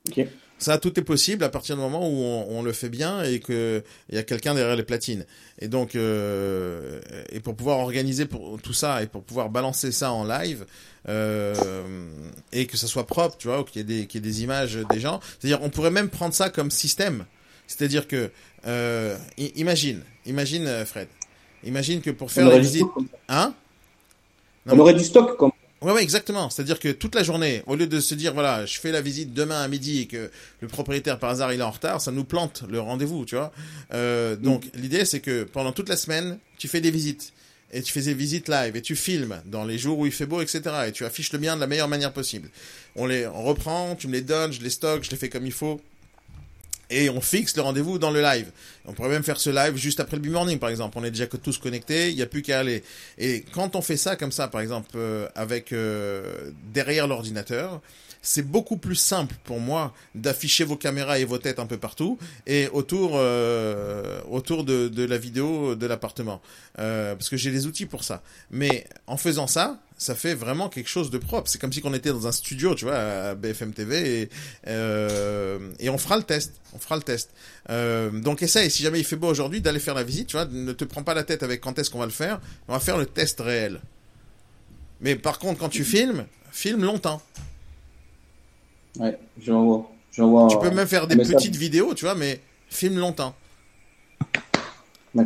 Ok. Ça, tout est possible à partir du moment où on, on le fait bien et que il y a quelqu'un derrière les platines. Et donc, euh, et pour pouvoir organiser pour tout ça et pour pouvoir balancer ça en live et que ça soit propre, tu vois, qu'il y ait des qu'il y ait des images des gens. C'est-à-dire, on pourrait même prendre ça comme système. C'est-à-dire que, euh, imagine, imagine euh, Fred, imagine que pour faire la visite, hein? On aurait du stock comme Ouais, ouais, exactement. C'est-à-dire que toute la journée, au lieu de se dire, voilà, je fais la visite demain à midi et que le propriétaire, par hasard, il est en retard, ça nous plante le rendez-vous, tu vois. Euh, donc, l'idée, c'est que pendant toute la semaine, tu fais des visites. Et tu fais des visites live et tu filmes dans les jours où il fait beau, etc. Et tu affiches le bien de la meilleure manière possible. On les on reprend, tu me les donnes, je les stocke, je les fais comme il faut. Et on fixe le rendez-vous dans le live. On pourrait même faire ce live juste après le B-Morning, par exemple. On est déjà tous connectés, il n'y a plus qu'à aller. Et quand on fait ça comme ça, par exemple, euh, avec euh, derrière l'ordinateur, c'est beaucoup plus simple pour moi d'afficher vos caméras et vos têtes un peu partout et autour euh, autour de, de la vidéo de l'appartement euh, parce que j'ai les outils pour ça mais en faisant ça ça fait vraiment quelque chose de propre. C'est comme si on était dans un studio tu vois à BFM TV et euh, et on fera le test. On fera le test. Euh, donc essaye si jamais il fait beau aujourd'hui d'aller faire la visite tu vois. Ne te prends pas la tête avec quand est-ce qu'on va le faire. On va faire le test réel. Mais par contre quand tu filmes filme longtemps. Ouais, j'envoie. Tu peux même faire des message. petites vidéos, tu vois, mais filme longtemps.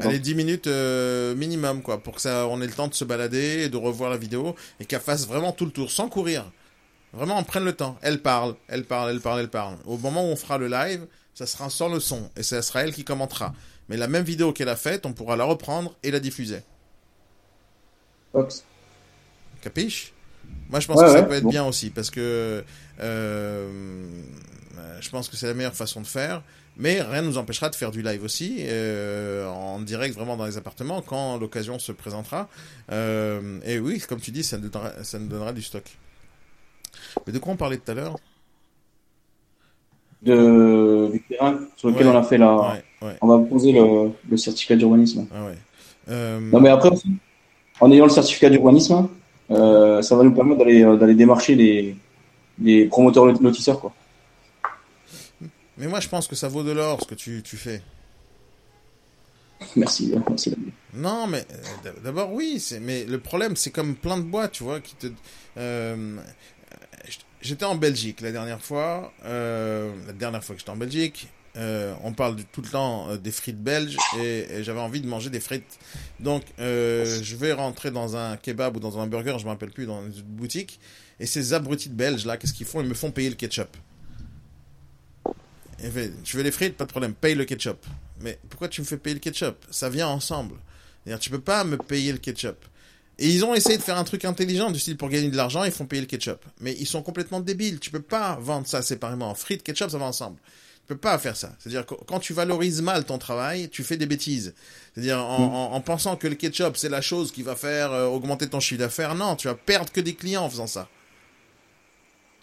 Allez, 10 minutes euh, minimum, quoi, pour que ça, on ait le temps de se balader et de revoir la vidéo et qu'elle fasse vraiment tout le tour, sans courir. Vraiment, on prenne le temps. Elle parle, elle parle, elle parle, elle parle. Au moment où on fera le live, ça sera sans le son et ça sera elle qui commentera. Mais la même vidéo qu'elle a faite, on pourra la reprendre et la diffuser. Fox. Capiche? Moi, je pense Ouais, que ça ouais, peut être bon. bien aussi parce que euh, je pense que c'est la meilleure façon de faire. Mais rien ne nous empêchera de faire du live aussi, euh, en direct vraiment dans les appartements, quand l'occasion se présentera. Euh, et oui, comme tu dis, ça nous, donnera, ça nous donnera du stock. Mais de quoi on parlait tout à l'heure? De, du terrain sur lequel Ouais. on a fait la. Ouais, ouais, On va poser le, le certificat d'urbanisme. ah ouais. Euh, Non, mais après aussi, en ayant le certificat d'urbanisme, euh, ça va nous permettre d'aller euh, d'aller démarcher les, les promoteurs lot- lotisseurs, quoi. Mais moi, je pense que ça vaut de l'or ce que tu, tu fais. Merci, merci. Non, mais euh, d'abord oui, mais le problème c'est comme plein de boîtes, tu vois, qui te. euh, j'étais en Belgique la dernière fois, euh, la dernière fois que j'étais en Belgique. euh, on parle tout le temps des frites belges et, et j'avais envie de manger des frites. Donc je vais rentrer dans un kebab ou dans un burger, je me rappelle plus, dans une boutique. Et ces abrutis de belges là, qu'est-ce qu'ils font? Ils me font payer le ketchup. Fait, tu veux les frites Pas de problème, paye le ketchup. Mais pourquoi tu me fais payer le ketchup? Ça vient ensemble. C'est-à-dire, tu peux pas me payer le ketchup. Et ils ont essayé de faire un truc intelligent, du style pour gagner de l'argent, ils font payer le ketchup. Mais ils sont complètement débiles. Tu peux pas vendre ça séparément. Frites, ketchup, ça va ensemble. Tu peux pas faire ça. C'est-à-dire que quand tu valorises mal ton travail, tu fais des bêtises. C'est-à-dire en, en- en pensant que le ketchup c'est la chose qui va faire euh, augmenter ton chiffre d'affaires. Non, tu vas perdre que des clients en faisant ça.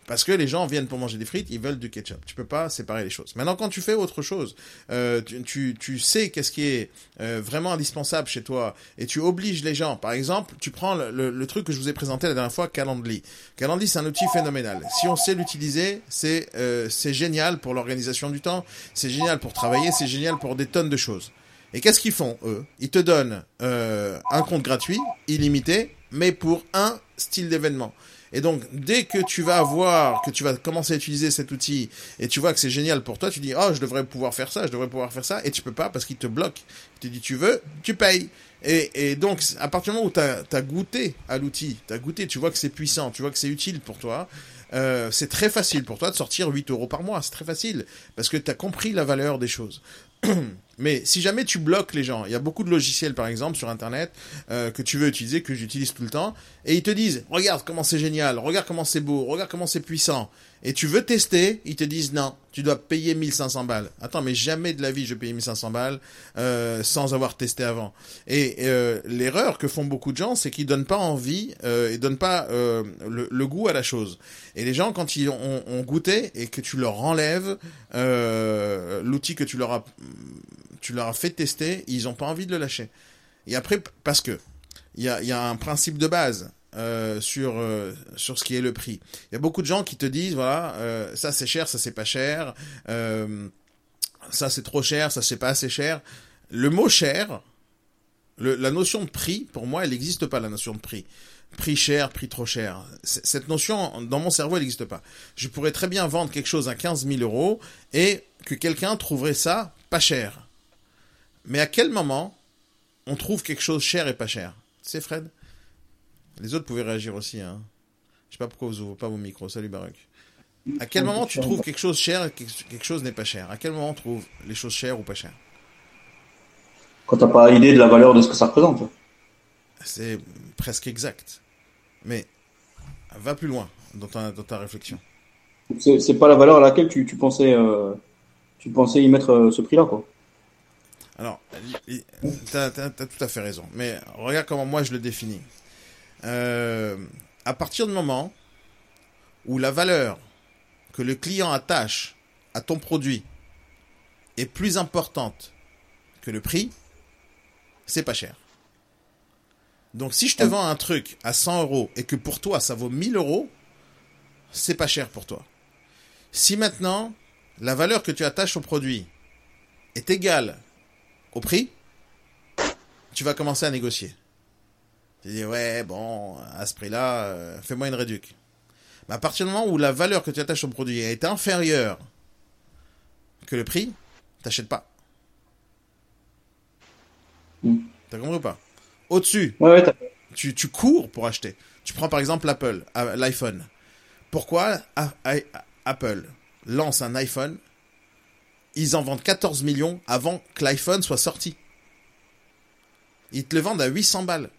Parce que les gens viennent pour manger des frites, ils veulent du ketchup. Tu peux pas séparer les choses. Maintenant, quand tu fais autre chose, euh, tu, tu, sais qu'est-ce qui est euh, vraiment indispensable chez toi et tu obliges les gens. Par exemple, tu prends le, le- le truc que je vous ai présenté la dernière fois, Calendly. Calendly, c'est un outil phénoménal. Si on sait l'utiliser, c'est euh, c'est génial pour l'organisation du temps, c'est génial pour travailler, c'est génial pour des tonnes de choses. Et qu'est-ce qu'ils font, eux? Ils te donnent euh, un compte gratuit, illimité, mais pour un style d'événement. Et donc, dès que tu vas voir, que tu vas commencer à utiliser cet outil, et tu vois que c'est génial pour toi, tu dis, oh, je devrais pouvoir faire ça, je devrais pouvoir faire ça, et tu peux pas parce qu'il te bloque. Tu dis, tu veux, tu payes. Et, et donc, à partir du moment où tu as, goûté à l'outil, tu as goûté, tu vois que c'est puissant, tu vois que c'est utile pour toi, euh, c'est très facile pour toi de sortir 8 euros par mois. C'est très facile, parce que tu as compris la valeur des choses. Mais si jamais tu bloques les gens, il y a beaucoup de logiciels par exemple sur internet euh, que tu veux utiliser, que j'utilise tout le temps, et ils te disent regarde comment c'est génial, regarde comment c'est beau, regarde comment c'est puissant, et tu veux tester, ils te disent non, tu dois payer 1500 balles. Attends, mais jamais de la vie je paye 1500 balles euh, sans avoir testé avant. Et euh, l'erreur que font beaucoup de gens, c'est qu'ils donnent pas envie, ils donnent pas le, goût à la chose. Et les gens quand ils ont, ont goûté et que tu leur enlèves l'outil que tu leur as tu leur as fait tester, ils ont pas envie de le lâcher. Et après, parce que il y a, y a un principe de base euh, sur euh, sur ce qui est le prix. Il y a beaucoup de gens qui te disent voilà, euh, ça c'est cher, ça c'est pas cher, ça c'est trop cher, ça c'est pas assez cher. Le mot cher, la notion de prix, pour moi, elle n'existe pas la notion de prix. Prix cher, prix trop cher. Cette notion, dans mon cerveau, elle n'existe pas. Je pourrais très bien vendre quelque chose à 15 000 euros et que quelqu'un trouverait ça pas cher. Mais à quel moment on trouve quelque chose cher et pas cher? C'est Fred? Les autres pouvaient réagir aussi. Hein. Je sais pas pourquoi vous ouvrez pas vos micros. Salut Baruch. À quel moment tu trouves quelque chose cher et quelque chose n'est pas cher? À quel moment on trouve les choses chères ou pas chères? Quand t'as pas idée de la valeur de ce que ça représente. C'est presque exact. Mais va plus loin dans ta, dans ta réflexion. C'est c'est pas la valeur à laquelle tu, tu pensais euh, tu pensais y mettre euh, ce prix-là, quoi. Alors, tu as, tout à fait raison. Mais regarde comment moi je le définis. Euh, à partir du moment où la valeur que le client attache à ton produit est plus importante que le prix, c'est pas cher. Donc si je te vends un truc à 100 euros et que pour toi ça vaut 1000 euros, c'est pas cher pour toi. Si maintenant la valeur que tu attaches au produit est égale au prix, tu vas commencer à négocier. Tu dis ouais bon à ce prix-là, euh, fais-moi une réduc. Mais à partir du moment où la valeur que tu attaches au produit est inférieure que le prix, t'achètes pas. Mm. T'as compris ou pas? Au-dessus, Ouais, tu, tu cours pour acheter. Tu prends par exemple l'Apple, euh, l'iPhone. Pourquoi Apple lance un iPhone Ils en vendent 14 millions avant que l'iPhone soit sorti. Ils te le vendent à 800 balles.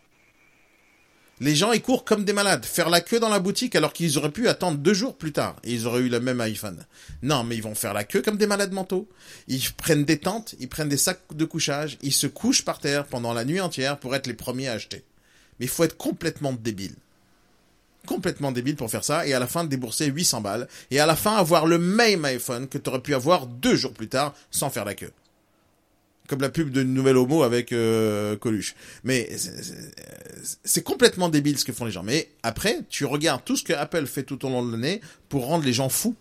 Les gens, ils courent comme des malades, faire la queue dans la boutique alors qu'ils auraient pu attendre deux jours plus tard et ils auraient eu le même iPhone. Non, mais ils vont faire la queue comme des malades mentaux. Ils prennent des tentes, ils prennent des sacs de couchage, ils se couchent par terre pendant la nuit entière pour être les premiers à acheter. Mais il faut être complètement débile. Complètement débile pour faire ça et à la fin débourser 800 balles et à la fin avoir le même iPhone que tu aurais pu avoir deux jours plus tard sans faire la queue. Comme la pub de Nouvelle Homo avec euh, Coluche. Mais c'est- complètement débile ce que font les gens. Mais après, tu regardes tout ce que Apple fait tout au long de l'année pour rendre les gens fous.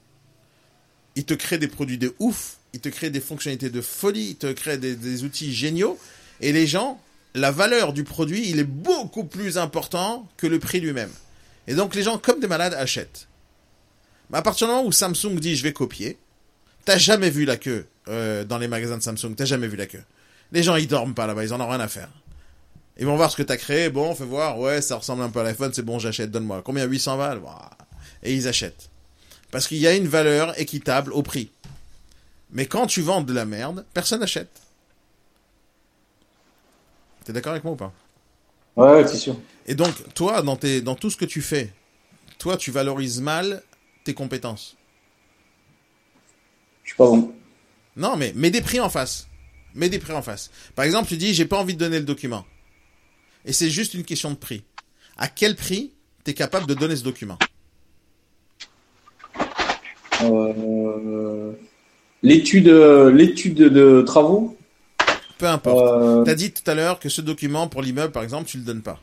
Ils te créent des produits de ouf, ils te créent des fonctionnalités de folie, ils te créent des outils géniaux. Et les gens, la valeur du produit, il est beaucoup plus important que le prix lui-même. Et donc les gens, comme des malades, achètent. Mais à partir du moment où Samsung dit je vais copier, t'as jamais vu la queue euh, dans les magasins de Samsung, t'as jamais vu la queue. Les gens ils dorment pas là-bas, ils en ont rien à faire. Ils vont voir ce que t'as créé, bon, fais voir, ouais, ça ressemble un peu à l'iPhone, c'est bon, j'achète, donne-moi. Combien 800 balles? Et ils achètent. Parce qu'il y a une valeur équitable au prix. Mais quand tu vends de la merde, personne n'achète. T'es d'accord avec moi ou pas? Ouais, c'est sûr. Et donc, toi, dans, tes, dans tout ce que tu fais, toi, tu valorises mal tes compétences. Je suis pas bon. Non, mais mets des prix en face. Mets des prix en face. Par exemple, tu dis, j'ai pas envie de donner le document. Et c'est juste une question de prix. À quel prix t'es capable de donner ce document? Euh, l'étude, euh, l'étude de travaux? Peu importe. euh, T'as dit tout à l'heure que ce document pour l'immeuble, par exemple, tu le donnes pas.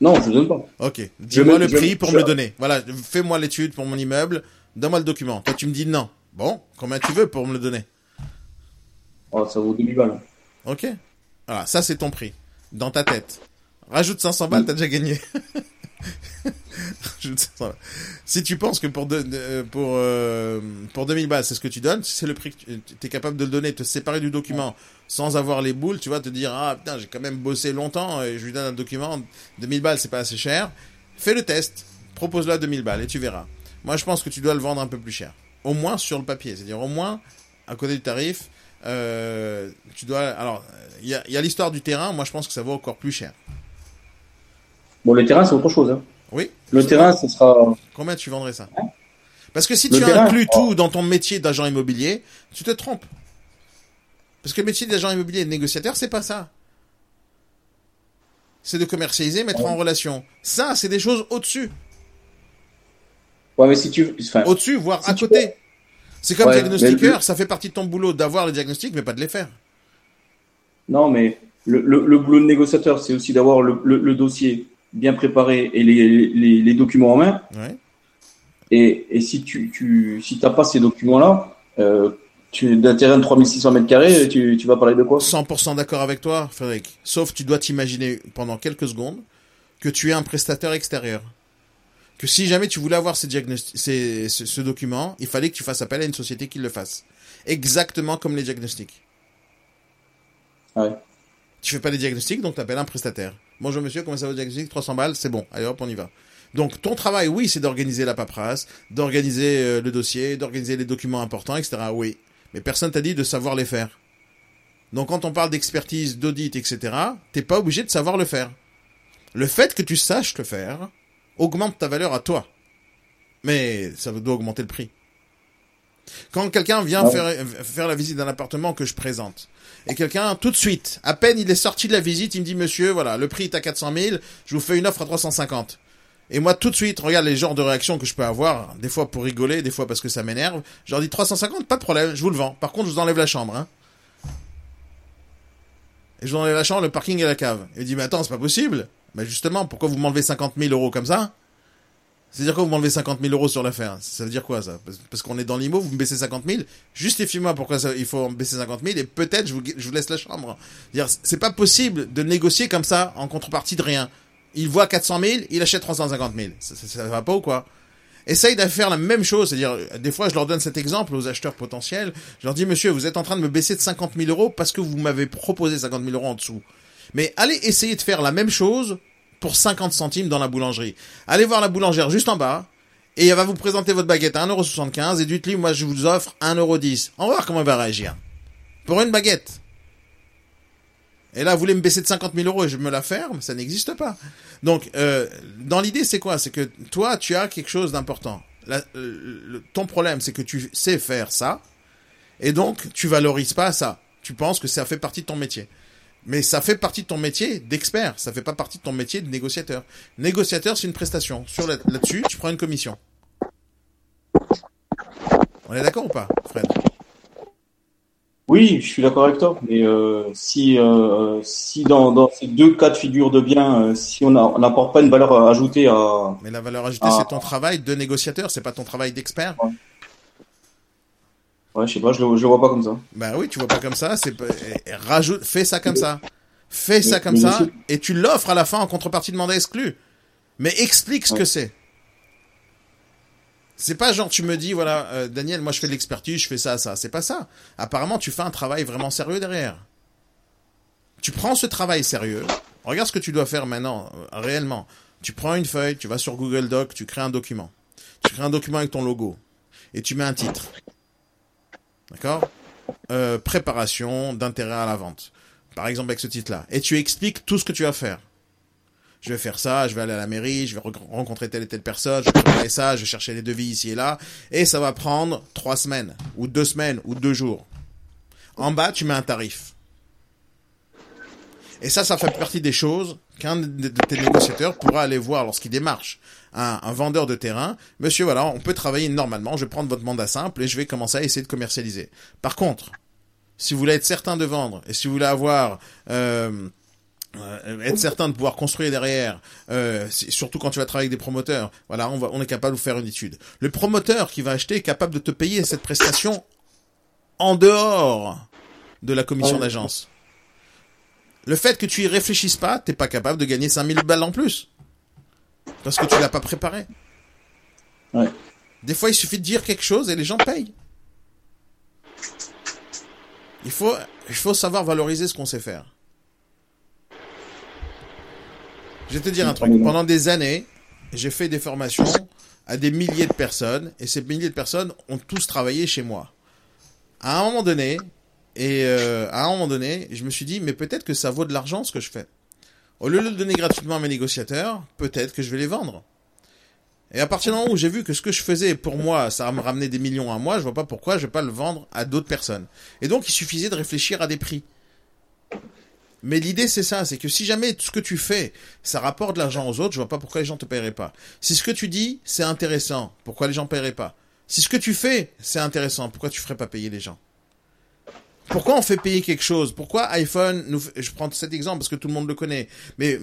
non, je ne donne pas. Ok. Dis-moi le prix pour je- me le donner. Voilà. Fais-moi l'étude pour mon immeuble. Donne-moi le document. Toi, tu me dis non. Bon. Combien tu veux pour me le donner Oh, ça vaut 2000 balles. Ok. Voilà. Ça, c'est ton prix. Dans ta tête. Rajoute 500 balles, t'as déjà gagné. Rajoute 500 balles. Si tu penses que pour, euh, pour, euh, pour 2000 balles, c'est ce que tu donnes, c'est le prix que tu es capable de le donner, te séparer du document sans avoir les boules, tu vas te dire, ah putain, j'ai quand même bossé longtemps et je lui donne un document, 2000 balles, c'est pas assez cher. Fais le test, propose-le à 2000 balles et tu verras. Moi, je pense que tu dois le vendre un peu plus cher. Au moins sur le papier, c'est-à-dire au moins, à côté du tarif, euh, tu dois... Alors, il y a, il y a l'histoire du terrain, moi je pense que ça vaut encore plus cher. Bon, le terrain, c'est autre chose. Hein. Oui Le terrain, ce sera. Combien tu vendrais ça? Parce que si Le tu terrain, inclus oh. tout dans ton métier d'agent immobilier, tu te trompes. Parce que le métier d'agent immobilier et de négociateur, c'est pas ça. C'est de commercialiser, mettre en relation. Ça, c'est des choses au-dessus. Ouais, mais si tu. Enfin, Au-dessus, voire Si à côté. C'est comme Ouais, diagnostiqueur, le- ça fait partie de ton boulot d'avoir les diagnostics, mais pas de les faire. Non, mais le, le, le boulot de négociateur, c'est aussi d'avoir le dossier bien préparé et les, les, les documents en main. Ouais. Et, et si tu, tu si t'as pas ces documents-là, euh, tu d'un terrain de 3600 mètres carrés, tu, tu vas parler de quoi? 100% d'accord avec toi, Frédéric. Sauf tu dois t'imaginer pendant quelques secondes que tu es un prestataire extérieur. Que si jamais tu voulais avoir ces ces- ce, ce document, il fallait que tu fasses appel à une société qui le fasse. Exactement comme les diagnostics. Ouais. Tu fais pas les diagnostics, donc tu appelles un prestataire. Bonjour monsieur, comment ça va diagnostic 300 balles, c'est bon. Allez hop, on y va. Donc ton travail, oui, c'est d'organiser la paperasse, d'organiser euh, le dossier, d'organiser les documents importants, etc. Oui. Mais personne t'a dit de savoir les faire. Donc quand on parle d'expertise, d'audit, etc., t'es pas obligé de savoir le faire. Le fait que tu saches le faire augmente ta valeur à toi. Mais ça doit augmenter le prix. Quand quelqu'un vient faire, faire la visite d'un appartement que je présente, et quelqu'un, tout de suite, à peine il est sorti de la visite, il me dit, monsieur, voilà, le prix est à 400 000, je vous fais une offre à 350. Et moi, tout de suite, regarde les genres de réactions que je peux avoir, des fois pour rigoler, des fois parce que ça m'énerve. Je leur dis 350, pas de problème, je vous le vends. Par contre, je vous enlève la chambre, hein. Et je vous enlève la chambre, le parking et la cave. Il dit, mais attends, c'est pas possible. Mais justement, pourquoi vous m'enlevez 50 000 euros comme ça? C'est-à-dire quoi vous m'enlevez 50 000 euros sur l'affaire Ça veut dire quoi ça? Parce, qu'on est dans l'IMO, vous me baissez 50 000 Justifiez-moi pourquoi il faut me baisser 50 000 et peut-être je vous, laisse la chambre. C'est pas possible de négocier comme ça en contrepartie de rien. Il voit 400 000, il achète 350 000. Ça, ça, ça va pas ou quoi? Essaye de faire la même chose, c'est-à-dire, euh, des fois, je leur donne cet exemple aux acheteurs potentiels. Je leur dis, monsieur, vous êtes en train de me baisser de 50 000 euros parce que vous m'avez proposé 50 000 euros en dessous. Mais allez essayer de faire la même chose pour 50 centimes dans la boulangerie. Allez voir la boulangère juste en bas, et elle va vous présenter votre baguette à 1,75€ et dites-lui, moi, je vous offre 1,10€. On va voir comment elle va réagir. Pour une baguette. Et là, vous voulez me baisser de 50 000 euros et je me la ferme, ça n'existe pas. Donc, euh, dans l'idée, c'est quoi? C'est que toi, tu as quelque chose d'important. Le- Ton problème, c'est que tu sais faire ça, et donc tu valorises pas ça. Tu penses que ça fait partie de ton métier. Mais ça fait partie de ton métier d'expert, ça fait pas partie de ton métier de négociateur. Négociateur, c'est une prestation. Sur la- là-dessus, tu prends une commission. On est d'accord ou pas, Fred? Oui, je suis d'accord avec toi. Mais euh, si, euh, si dans, dans ces deux cas de figure de bien, euh, si on n'apporte pas une valeur ajoutée à, Mais la valeur ajoutée, c'est ton travail de négociateur, c'est pas ton travail d'expert. ouais, je sais pas, je le, je le vois pas comme ça. Bah oui, tu vois pas comme ça, c'est et- et rajoute, fais ça comme ça. Fais ça comme ça, et tu l'offres à la fin en contrepartie de mandat exclu. Mais explique ce Ouais. que c'est. C'est pas genre tu me dis voilà euh, Daniel moi je fais de l'expertise je fais ça ça c'est pas ça apparemment tu fais un travail vraiment sérieux derrière tu prends ce travail sérieux regarde ce que tu dois faire maintenant euh, réellement tu prends une feuille tu vas sur Google Doc tu crées un document tu crées un document avec ton logo et tu mets un titre d'accord euh, préparation d'intérêt à la vente. Par exemple avec ce titre là et tu expliques tout ce que tu vas faire. Je vais faire ça, je vais aller à la mairie, je vais re- rencontrer telle et telle personne, je vais préparer ça, je vais chercher les devis ici et là, et ça va prendre trois semaines, ou deux semaines, ou deux jours. En bas, tu mets un tarif. Et ça, ça fait partie des choses qu'un de tes négociateurs pourra aller voir lorsqu'il démarche un, un vendeur de terrain. Monsieur, voilà, on peut travailler normalement, je vais prendre votre mandat simple et je vais commencer à essayer de commercialiser. Par contre, si vous voulez être certain de vendre, et si vous voulez avoir... Euh, euh, être certain de pouvoir construire derrière, euh, surtout quand tu vas travailler avec des promoteurs, voilà, on, va, on est capable de vous faire une étude. Le promoteur qui va acheter est capable de te payer cette prestation en dehors de la commission d'agence. Le fait que tu y réfléchisses pas, t'es pas capable de gagner 5000 balles en plus. Parce que tu l'as pas préparé. Ouais. Des fois, il suffit de dire quelque chose et les gens payent. Il faut, il faut savoir valoriser ce qu'on sait faire. Je vais te dire un truc. Pendant des années, j'ai fait des formations à des milliers de personnes et ces milliers de personnes ont tous travaillé chez moi. À un moment donné, et euh, à un moment donné, je me suis dit, mais peut-être que ça vaut de l'argent ce que je fais. Au lieu de le donner gratuitement à mes négociateurs, peut-être que je vais les vendre. Et à partir du moment où j'ai vu que ce que je faisais pour moi, ça me ramenait des millions à moi, je vois pas pourquoi je vais pas le vendre à d'autres personnes. Et donc, il suffisait de réfléchir à des prix. Mais l'idée, c'est ça, c'est que si jamais ce que tu fais, ça rapporte de l'argent aux autres, je vois pas pourquoi les gens te paieraient pas. Si ce que tu dis, c'est intéressant, pourquoi les gens paieraient pas? Si ce que tu fais, c'est intéressant, pourquoi tu ferais pas payer les gens? Pourquoi on fait payer quelque chose? Pourquoi iPhone nous Je prends cet exemple parce que tout le monde le connaît. Mais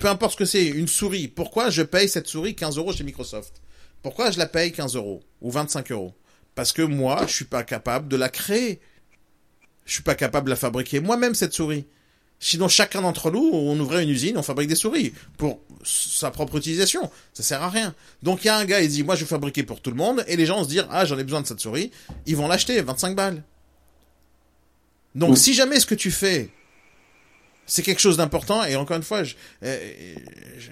peu importe ce que c'est, une souris. Pourquoi je paye cette souris 15 euros chez Microsoft? Pourquoi je la paye 15 euros ou 25 euros? Parce que moi, je suis pas capable de la créer. Je suis pas capable de la fabriquer moi-même cette souris. Sinon, chacun d'entre nous, on ouvrait une usine, on fabrique des souris pour sa propre utilisation. Ça sert à rien. Donc, il y a un gars, il dit, moi, je vais fabriquer pour tout le monde, et les gens se dire, ah, j'en ai besoin de cette souris. Ils vont l'acheter, 25 balles. Donc, Oui. si jamais ce que tu fais, c'est quelque chose d'important, et encore une fois, je, euh,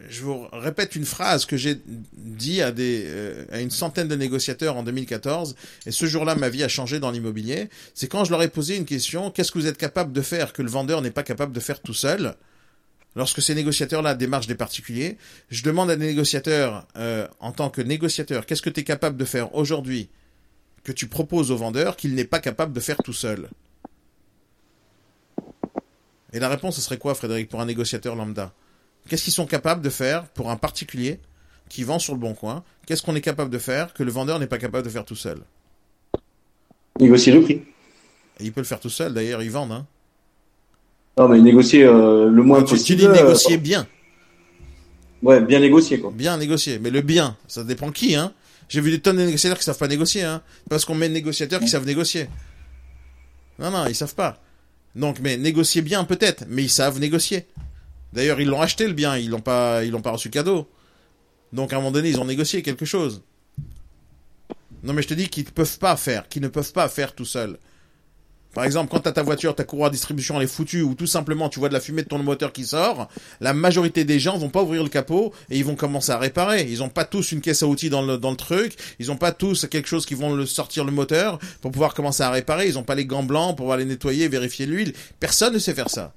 je, vous répète une phrase que j'ai dit à des, euh, à une centaine de négociateurs en 2014, et ce jour-là, ma vie a changé dans l'immobilier. C'est quand je leur ai posé une question, qu'est-ce que vous êtes capable de faire que le vendeur n'est pas capable de faire tout seul? Lorsque ces négociateurs-là démarchent des particuliers, je demande à des négociateurs, euh, en tant que négociateur, qu'est-ce que tu es capable de faire aujourd'hui que tu proposes au vendeur qu'il n'est pas capable de faire tout seul? Et la réponse, ce serait quoi, Frédéric, pour un négociateur lambda? Qu'est-ce qu'ils sont capables de faire pour un particulier qui vend sur le bon coin? Qu'est-ce qu'on est capable de faire que le vendeur n'est pas capable de faire tout seul? Négocier le prix. Et il peut le faire tout seul, d'ailleurs, ils vendent. Hein. Non, mais négocier euh, le moins Tu, tu possible. dis négocier euh, bien, ouais, bien négocier, quoi. bien négocier. Mais le bien, ça dépend qui, hein J'ai vu des tonnes de négociateurs qui savent pas négocier, hein Parce qu'on met des négociateurs qui savent négocier. Non, non, ils savent pas. Donc, mais négocier bien peut-être, mais ils savent négocier. D'ailleurs, ils l'ont acheté le bien, ils l'ont pas, ils l'ont pas reçu cadeau. Donc, à un moment donné, ils ont négocié quelque chose. Non, mais je te dis qu'ils ne peuvent pas faire, qu'ils ne peuvent pas faire tout seuls. Par exemple, quand t'as ta voiture, ta courroie de distribution elle est foutue, ou tout simplement tu vois de la fumée de ton moteur qui sort, la majorité des gens vont pas ouvrir le capot et ils vont commencer à réparer. Ils ont pas tous une caisse à outils dans le, truc, ils ont pas tous quelque chose qui vont le sortir le moteur pour pouvoir commencer à réparer, ils ont pas les gants blancs pour pouvoir les nettoyer, vérifier l'huile. Personne ne sait faire ça.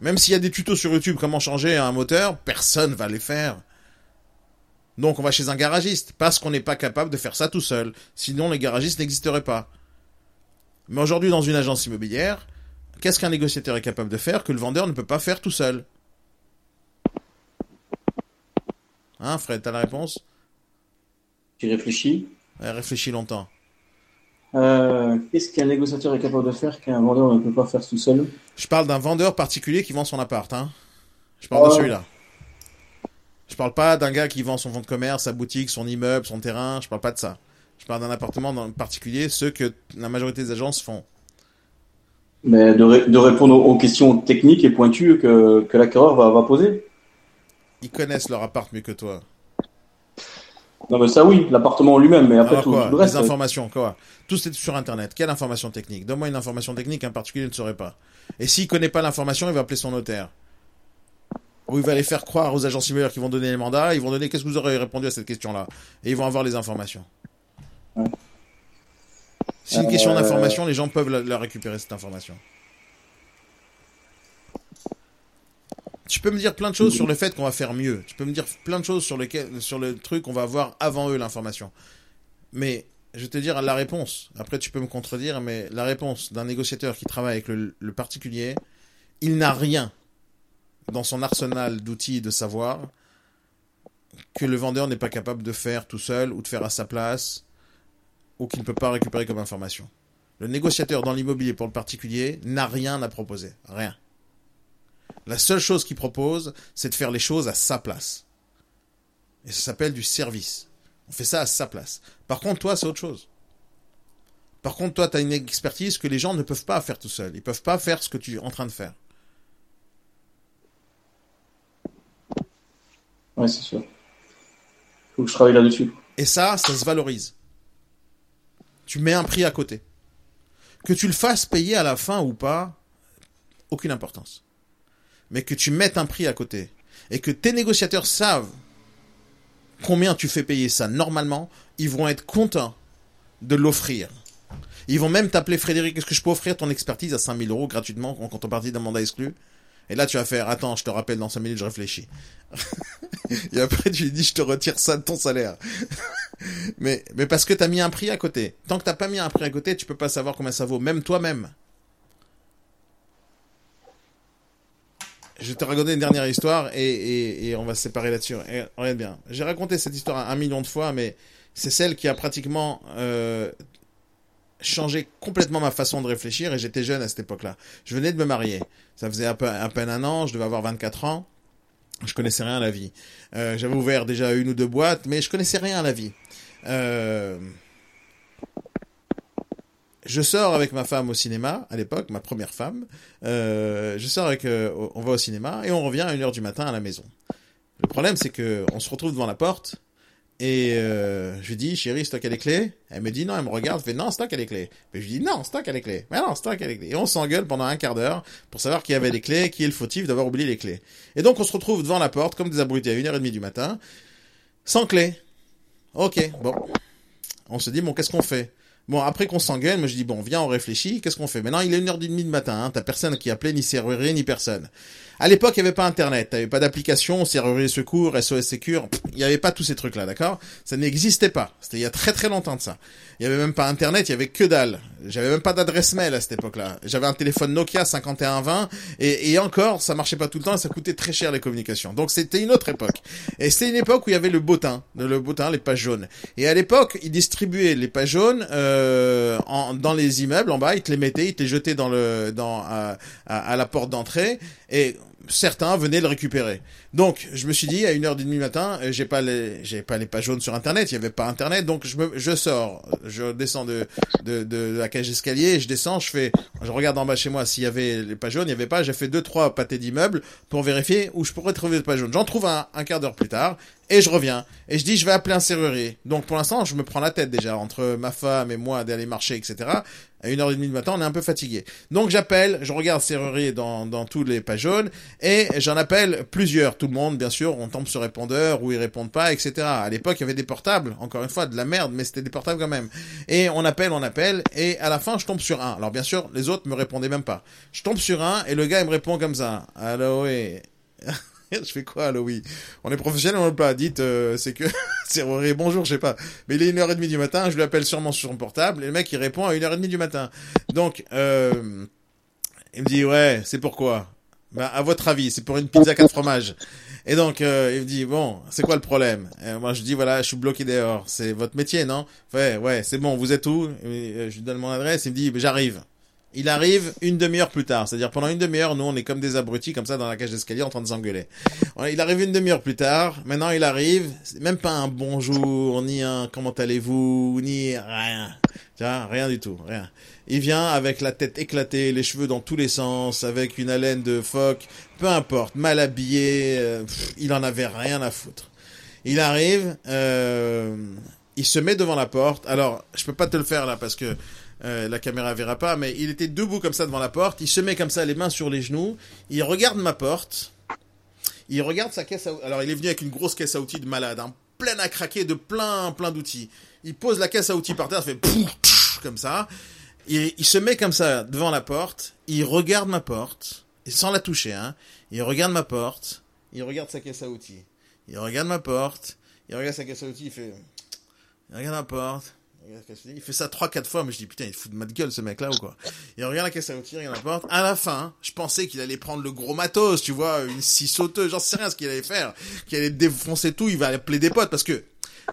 Même s'il y a des tutos sur YouTube comment changer un moteur, personne va les faire. Donc on va chez un garagiste, parce qu'on n'est pas capable de faire ça tout seul. Sinon les garagistes n'existeraient pas. Mais aujourd'hui, dans une agence immobilière, qu'est-ce qu'un négociateur est capable de faire que le vendeur ne peut pas faire tout seul? Hein, Fred, t'as la réponse? Tu réfléchis? Ouais, réfléchis longtemps. Euh, Qu'est-ce qu'un négociateur est capable de faire qu'un vendeur ne peut pas faire tout seul? Je parle d'un vendeur particulier qui vend son appart. Hein. Je parle de Oh. celui-là. Je parle pas d'un gars qui vend son fonds de commerce, sa boutique, son immeuble, son terrain. Je parle pas de ça. Je parle d'un appartement dans- particulier, ceux que la majorité des agences font. Mais de, ré- de répondre aux, questions techniques et pointues que, que l'acquéreur va, va poser. Ils connaissent leur appart mieux que toi. Non, mais ça oui, l'appartement en lui-même, mais après Alors tout, quoi tout le reste. Les informations, quoi Tout c'est sur Internet. Quelle information technique? Donne-moi une information technique qu'un particulier ne saurait pas. Et s'il connaît pas l'information, il va appeler son notaire. Ou il va aller faire croire aux agents immobilières qui vont donner les mandats, ils vont donner qu'est-ce que vous aurez répondu à cette question-là? Et ils vont avoir les informations. Ouais. C'est une question Euh, d'information, les gens peuvent la, la récupérer, cette information. Tu peux me dire plein de choses sur le fait qu'on va faire mieux. Tu peux me dire plein de choses sur, lesquelles, sur le truc qu'on va avoir avant eux l'information. Mais je vais te dire la réponse. Après, tu peux me contredire, mais la réponse d'un négociateur qui travaille avec le, le particulier, il n'a rien dans son arsenal d'outils et de savoir que le vendeur n'est pas capable de faire tout seul ou de faire à sa place ou qu'il ne peut pas récupérer comme information. Le négociateur dans l'immobilier pour le particulier n'a rien à proposer. Rien. La seule chose qu'il propose, c'est de faire les choses à sa place. Et ça s'appelle du service. On fait ça à sa place. Par contre, toi, c'est autre chose. Par contre, toi, tu as une expertise que les gens ne peuvent pas faire tout seuls. Ils peuvent pas faire ce que tu es en train de faire. Ouais, c'est sûr. Faut que je travaille là-dessus. Et ça, ça se valorise. Tu mets un prix à côté. Que tu le fasses payer à la fin ou pas, aucune importance. Mais que tu mettes un prix à côté. Et que tes négociateurs savent combien tu fais payer ça normalement, ils vont être contents de l'offrir. Ils vont même t'appeler Frédéric, est-ce que je peux offrir ton expertise à 5000 euros gratuitement en contrepartie d'un mandat exclu? Et là, tu vas faire, attends, je te rappelle dans 5 minutes, je réfléchis. Et après, tu lui dis, je te retire ça de ton salaire. mais, parce que t'as mis un prix à côté. Tant que t'as pas mis un prix à côté, tu peux pas savoir combien ça vaut, même toi-même. Je vais te raconter une dernière histoire et, on va se séparer là-dessus. Regarde bien. J'ai raconté cette histoire un million de fois, mais c'est celle qui a pratiquement euh, changé complètement ma façon de réfléchir et j'étais jeune à cette époque-là. Je venais de me marier. Ça faisait à, peine un an, je devais avoir 24 ans. Je connaissais rien à la vie. Euh, J'avais ouvert déjà une ou deux boîtes, mais je connaissais rien à la vie. Euh... Je sors avec ma femme au cinéma, à l'époque, ma première femme. Euh, je sors avec, on va au cinéma et on revient à 1h du matin à la maison. Le problème, c'est que on se retrouve devant la porte et euh, je lui dis, chérie, c'est toi qui as les clés Elle me dit non, elle me regarde, elle fait non, c'est les clés. Puis je lui dis non, c'est les clés. Mais non, c'est les clés. Et on s'engueule pendant un quart d'heure pour savoir qui avait les clés, qui est le fautif d'avoir oublié les clés. Et donc on se retrouve devant la porte comme des abrutis à 1h30 du matin, sans clés. Ok, bon. On se dit, bon, qu'est-ce qu'on fait? Bon, après qu'on s'engueule, moi je dis, bon, viens, on réfléchit, qu'est-ce qu'on fait? Maintenant, il est 1h30 du matin, hein, t'as personne qui appelait, ni serrurier, ni personne. À l'époque, il n'y avait pas Internet, t'avais pas d'application, serrurier secours, SOS Secure, il n'y avait pas tous ces trucs-là, d'accord? Ça n'existait pas. C'était il y a très très longtemps de ça. Il n'y avait même pas Internet, il y avait que dalle. J'avais même pas d'adresse mail à cette époque-là. J'avais un téléphone Nokia 5120 et, encore, ça marchait pas tout le temps et ça coûtait très cher les communications. Donc c'était une autre époque. Et c'était une époque où il y avait le bottin, le bottin, les pages jaunes. Et à l'époque, ils distribuaient les pages jaunes euh, en, dans les immeubles en bas, ils te les mettaient, ils te les jetaient dans le dans à, à, à la porte d'entrée et certains venaient le récupérer. Donc, je me suis dit, à une heure et demie matin, euh, j'ai pas les, j'ai pas les pages jaunes sur Internet, il y avait pas Internet, donc je me, je sors, je descends de, de, de la cage d'escalier, je descends, je fais, je regarde en bas chez moi s'il y avait les pages jaunes, il y avait pas, j'ai fait deux, trois pâtés d'immeubles pour vérifier où je pourrais trouver les pages jaunes. J'en trouve un, un quart d'heure plus tard, et je reviens. Et je dis, je vais appeler un serrurier. Donc, pour l'instant, je me prends la tête déjà, entre ma femme et moi d'aller marcher, etc. À une heure et demie du matin, on est un peu fatigué. Donc, j'appelle, je regarde serrurier dans, dans tous les pages jaunes, et j'en appelle plusieurs. Le monde, bien sûr, on tombe sur répondeur, ou ils répondent pas, etc. À l'époque, il y avait des portables, encore une fois, de la merde, mais c'était des portables quand même. Et on appelle, on appelle, et à la fin, je tombe sur un. Alors, bien sûr, les autres me répondaient même pas. Je tombe sur un, et le gars, il me répond comme ça. Allô, oui. je fais quoi, allô, oui? On est professionnel, on ne pas. Dites, euh, c'est que, c'est bonjour, je sais pas. Mais il est une heure et demie du matin, je lui appelle sûrement sur son portable, et le mec, il répond à une heure et demie du matin. Donc, euh, il me dit, ouais, c'est pourquoi? Bah, à votre avis, c'est pour une pizza quatre fromages. Et donc, euh, il me dit, bon, c'est quoi le problème? Moi, je dis, voilà, je suis bloqué dehors. C'est votre métier, non? Ouais, ouais, c'est bon, vous êtes où? Je lui donne mon adresse, il me dit, j'arrive. Il arrive une demi-heure plus tard. C'est-à-dire pendant une demi-heure, nous on est comme des abrutis comme ça dans la cage d'escalier en train de s'engueuler. Il arrive une demi-heure plus tard. Maintenant il arrive, même pas un bonjour, ni un comment allez-vous, ni rien. Tiens, rien du tout, rien. Il vient avec la tête éclatée, les cheveux dans tous les sens, avec une haleine de phoque, peu importe, mal habillé, euh, il en avait rien à foutre. Il arrive, euh, il se met devant la porte. Alors, je peux pas te le faire là parce que euh, la caméra verra pas, mais il était debout comme ça devant la porte, il se met comme ça les mains sur les genoux, il regarde ma porte, il regarde sa caisse à alors il est venu avec une grosse caisse à outils de malade, hein, pleine à craquer de plein plein d'outils. Il pose la caisse à outils par terre, fait comme ça, et il se met comme ça devant la porte, il regarde ma porte, sans la toucher, hein, il regarde ma porte, il regarde sa caisse à outils, il regarde ma porte, il regarde sa caisse à outils, il fait, il regarde ma porte, il fait ça trois, quatre fois, mais je dis, putain, il fout de ma gueule, ce mec-là, ou quoi. Il regarde la caisse à outils, il regarde la porte. À la fin, je pensais qu'il allait prendre le gros matos, tu vois, une scie sauteuse, j'en sais rien ce qu'il allait faire. Qu'il allait défoncer tout, il va appeler des potes, parce que,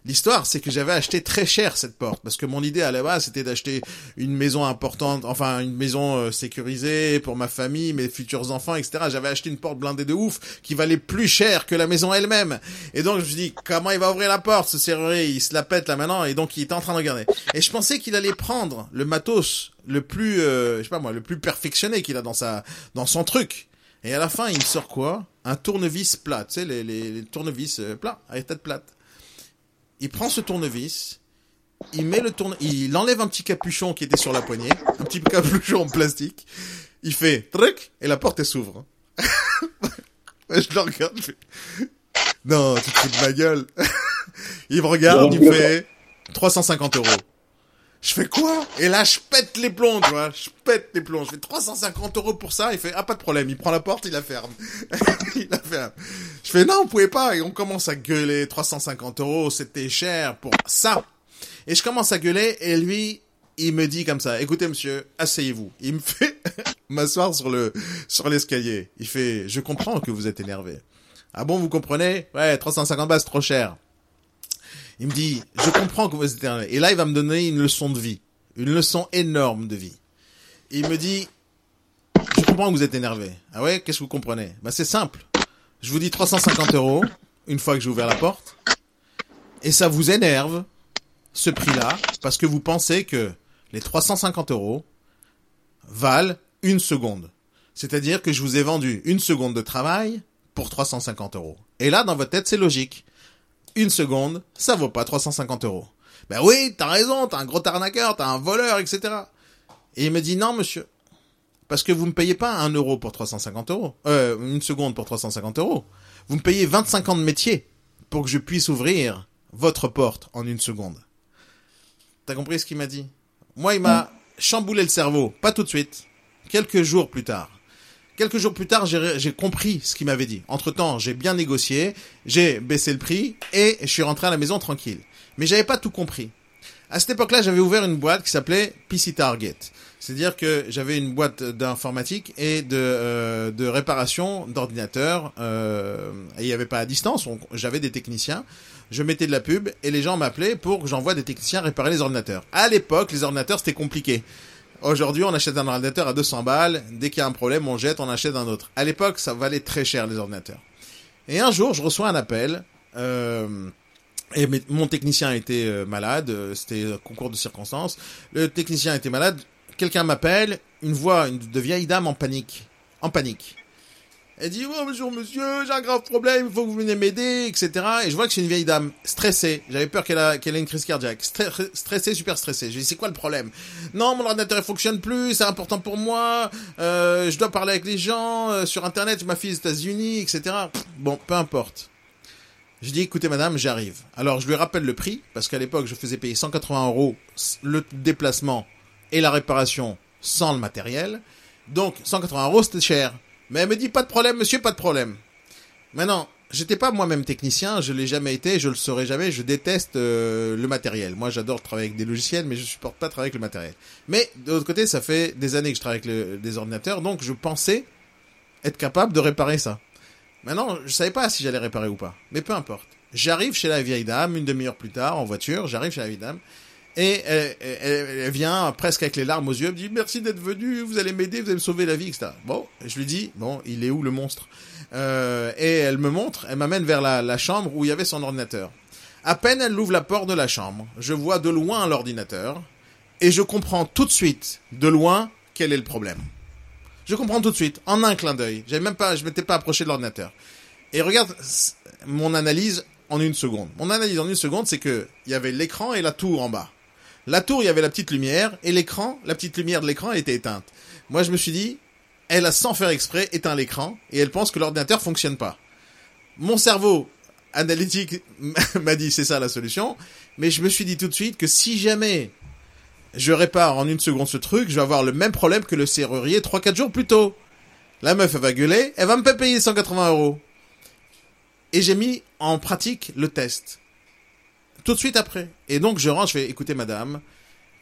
L'histoire, c'est que j'avais acheté très cher cette porte parce que mon idée à la base c'était d'acheter une maison importante, enfin une maison euh, sécurisée pour ma famille, mes futurs enfants, etc. J'avais acheté une porte blindée de ouf qui valait plus cher que la maison elle-même. Et donc je me suis dit comment il va ouvrir la porte ce serrurier, il se la pète là maintenant et donc il était en train de regarder. Et je pensais qu'il allait prendre le matos le plus, euh, je sais pas moi, le plus perfectionné qu'il a dans sa, dans son truc. Et à la fin, il sort quoi? Un tournevis plat, tu sais, les, les, tournevis euh, plats, avec tête plate il prend ce tournevis, il met le tourne, il enlève un petit capuchon qui était sur la poignée, un petit capuchon en plastique, il fait truc et la porte s'ouvre. je le regarde, je fais, non, tu te fous de ma gueule. il me regarde, il fait 350 euros. Je fais quoi? Et là, je pète les plombs, tu vois. Je pète les plombs. Je fais 350 euros pour ça. Il fait, ah, pas de problème. Il prend la porte, il la ferme. il la ferme. Fais, non, vous pouvez pas. Et on commence à gueuler. 350 euros, c'était cher pour ça. Et je commence à gueuler et lui, il me dit comme ça, écoutez monsieur, asseyez-vous. Il me fait m'asseoir sur le sur l'escalier. Il fait, je comprends que vous êtes énervé. Ah bon, vous comprenez? Ouais, 350 balles, c'est trop cher. Il me dit, je comprends que vous êtes énervé. Et là, il va me donner une leçon de vie. Une leçon énorme de vie. il me dit, je comprends que vous êtes énervé. Ah ouais, qu'est-ce que vous comprenez? Bah c'est simple. Je vous dis 350 euros une fois que j'ai ouvert la porte. Et ça vous énerve, ce prix-là, parce que vous pensez que les 350 euros valent une seconde. C'est-à-dire que je vous ai vendu une seconde de travail pour 350 euros. Et là, dans votre tête, c'est logique une seconde, ça vaut pas 350 euros. Ben oui, t'as raison, t'as un gros arnaqueur, t'as un voleur, etc. Et il me dit non, monsieur. Parce que vous me payez pas un euro pour 350 euros. Euh, une seconde pour 350 euros. Vous me payez 25 ans de métier pour que je puisse ouvrir votre porte en une seconde. T'as compris ce qu'il m'a dit? Moi, il m'a chamboulé le cerveau. Pas tout de suite. Quelques jours plus tard. Quelques jours plus tard, j'ai compris ce qu'il m'avait dit. Entre-temps, j'ai bien négocié, j'ai baissé le prix et je suis rentré à la maison tranquille. Mais j'avais pas tout compris. À cette époque-là, j'avais ouvert une boîte qui s'appelait PC Target. C'est-à-dire que j'avais une boîte d'informatique et de, euh, de réparation d'ordinateurs. Euh, il n'y avait pas à distance, j'avais des techniciens. Je mettais de la pub et les gens m'appelaient pour que j'envoie des techniciens réparer les ordinateurs. À l'époque, les ordinateurs, c'était compliqué Aujourd'hui, on achète un ordinateur à 200 balles. Dès qu'il y a un problème, on jette, on achète un autre. À l'époque, ça valait très cher les ordinateurs. Et un jour, je reçois un appel. Euh, et mon technicien était euh, malade. euh, C'était un concours de circonstances. Le technicien était malade. Quelqu'un m'appelle. Une voix une, de vieille dame en panique. En panique. Elle dit oh bonjour monsieur, j'ai un grave problème, il faut que vous veniez m'aider, etc. Et je vois que c'est une vieille dame stressée. J'avais peur qu'elle ait une crise cardiaque. Stre- stressée, super stressée. Je lui dis c'est quoi le problème? Non, mon ordinateur il fonctionne plus, c'est important pour moi. Euh, je dois parler avec les gens euh, sur internet, ma fille aux États-Unis, etc. Bon, peu importe. Je dis écoutez madame, j'arrive. Alors je lui rappelle le prix parce qu'à l'époque je faisais payer 180 euros le déplacement et la réparation sans le matériel. Donc 180 euros c'était cher. Mais elle me dit pas de problème, monsieur, pas de problème. Maintenant, j'étais pas moi-même technicien, je l'ai jamais été, je le serai jamais. Je déteste euh, le matériel. Moi, j'adore travailler avec des logiciels, mais je supporte pas travailler avec le matériel. Mais de l'autre côté, ça fait des années que je travaille avec des ordinateurs, donc je pensais être capable de réparer ça. Maintenant, je savais pas si j'allais réparer ou pas, mais peu importe. J'arrive chez la vieille dame une demi-heure plus tard en voiture. J'arrive chez la vieille dame. Et elle, elle- elle vient presque avec les larmes aux yeux, elle me dit merci d'être venu, vous allez m'aider, vous allez me sauver la vie, etc. Bon, je lui dis bon, il est où le monstre? Euh, Et elle me montre, elle m'amène vers la, la chambre où il y avait son ordinateur. À peine elle ouvre la porte de la chambre, je vois de loin l'ordinateur et je comprends tout de suite, de loin, quel est le problème. Je comprends tout de suite, en un clin d'œil. J'avais même pas, je m'étais pas approché de l'ordinateur. Et regarde mon analyse en une seconde. Mon analyse en une seconde, c'est que il y avait l'écran et la tour en bas. La tour, il y avait la petite lumière, et l'écran, la petite lumière de l'écran était éteinte. Moi, je me suis dit, elle a sans faire exprès éteint l'écran, et elle pense que l'ordinateur fonctionne pas. Mon cerveau analytique m'a dit, c'est ça la solution, mais je me suis dit tout de suite que si jamais je répare en une seconde ce truc, je vais avoir le même problème que le serrurier 3-4 jours plus tôt. La meuf, elle va gueuler, elle va me payer 180 euros. Et j'ai mis en pratique le test. Tout de suite après. Et donc je rentre, je fais écoutez madame,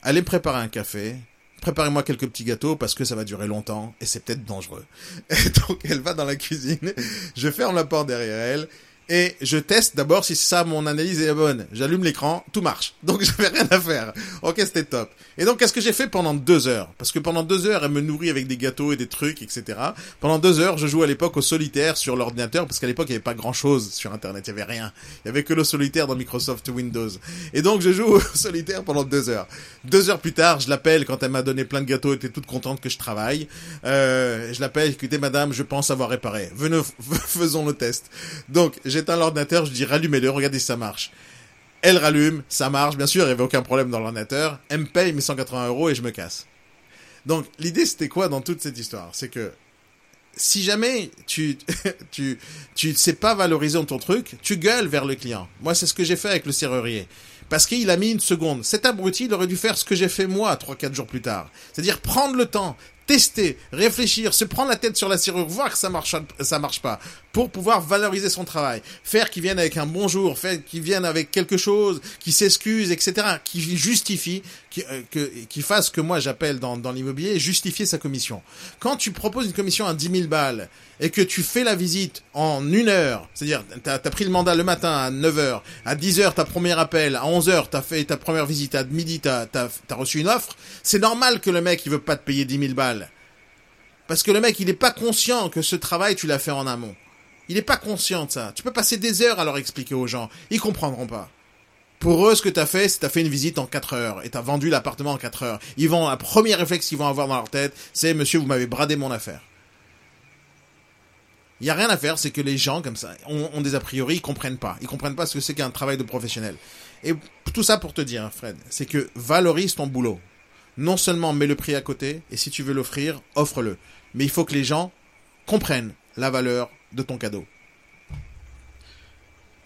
allez me préparer un café, préparez-moi quelques petits gâteaux parce que ça va durer longtemps et c'est peut-être dangereux. Et donc elle va dans la cuisine, je ferme la porte derrière elle et je teste d'abord si ça mon analyse est bonne. J'allume l'écran, tout marche. Donc j'avais rien à faire. Ok, c'était top. Et donc qu'est-ce que j'ai fait pendant deux heures? Parce que pendant deux heures, elle me nourrit avec des gâteaux et des trucs, etc. Pendant deux heures, je joue à l'époque au solitaire sur l'ordinateur parce qu'à l'époque il n'y avait pas grand chose sur Internet, il y avait rien. Il y avait que le solitaire dans Microsoft Windows. Et donc je joue au solitaire pendant deux heures. Deux heures plus tard, je l'appelle quand elle m'a donné plein de gâteaux, elle était toute contente que je travaille. Euh, je l'appelle, écoutez madame, je pense avoir réparé. Venez, faisons le test. Donc j'éteins l'ordinateur, je dis rallumez-le, regardez si ça marche. Elle rallume, ça marche, bien sûr, il n'y avait aucun problème dans l'ordinateur. Elle me paye mes 180 euros et je me casse. Donc l'idée c'était quoi dans toute cette histoire? C'est que si jamais tu tu tu sais pas valoriser ton truc, tu gueules vers le client. Moi, c'est ce que j'ai fait avec le serrurier. Parce qu'il a mis une seconde. Cet abruti, il aurait dû faire ce que j'ai fait moi, trois, quatre jours plus tard. C'est-à-dire prendre le temps, tester, réfléchir, se prendre la tête sur la serrure, voir que ça marche, marche pas, pour pouvoir valoriser son travail. Faire qu'il vienne avec un bonjour, faire qu'il vienne avec quelque chose, qui s'excuse, etc., qui justifie, qui, euh, que, fasse que moi j'appelle dans, dans l'immobilier justifier sa commission. Quand tu proposes une commission à 10 000 balles et que tu fais la visite en une heure, c'est-à-dire t'as as pris le mandat le matin à 9 heures, à 10 heures ta premier appel, à 11 heures t'as fait ta première visite, à midi t'as as, as reçu une offre, c'est normal que le mec il veut pas te payer 10 000 balles. Parce que le mec il est pas conscient que ce travail tu l'as fait en amont. Il est pas conscient de ça. Tu peux passer des heures à leur expliquer aux gens, ils comprendront pas. Pour eux, ce que t'as fait, c'est t'as fait une visite en 4 heures et t'as vendu l'appartement en 4 heures. Ils vont, un premier réflexe qu'ils vont avoir dans leur tête, c'est monsieur, vous m'avez bradé mon affaire. Il y a rien à faire, c'est que les gens comme ça ont, ont, des a priori, ils comprennent pas. Ils comprennent pas ce que c'est qu'un travail de professionnel. Et tout ça pour te dire, Fred, c'est que valorise ton boulot. Non seulement mets le prix à côté, et si tu veux l'offrir, offre-le. Mais il faut que les gens comprennent la valeur de ton cadeau.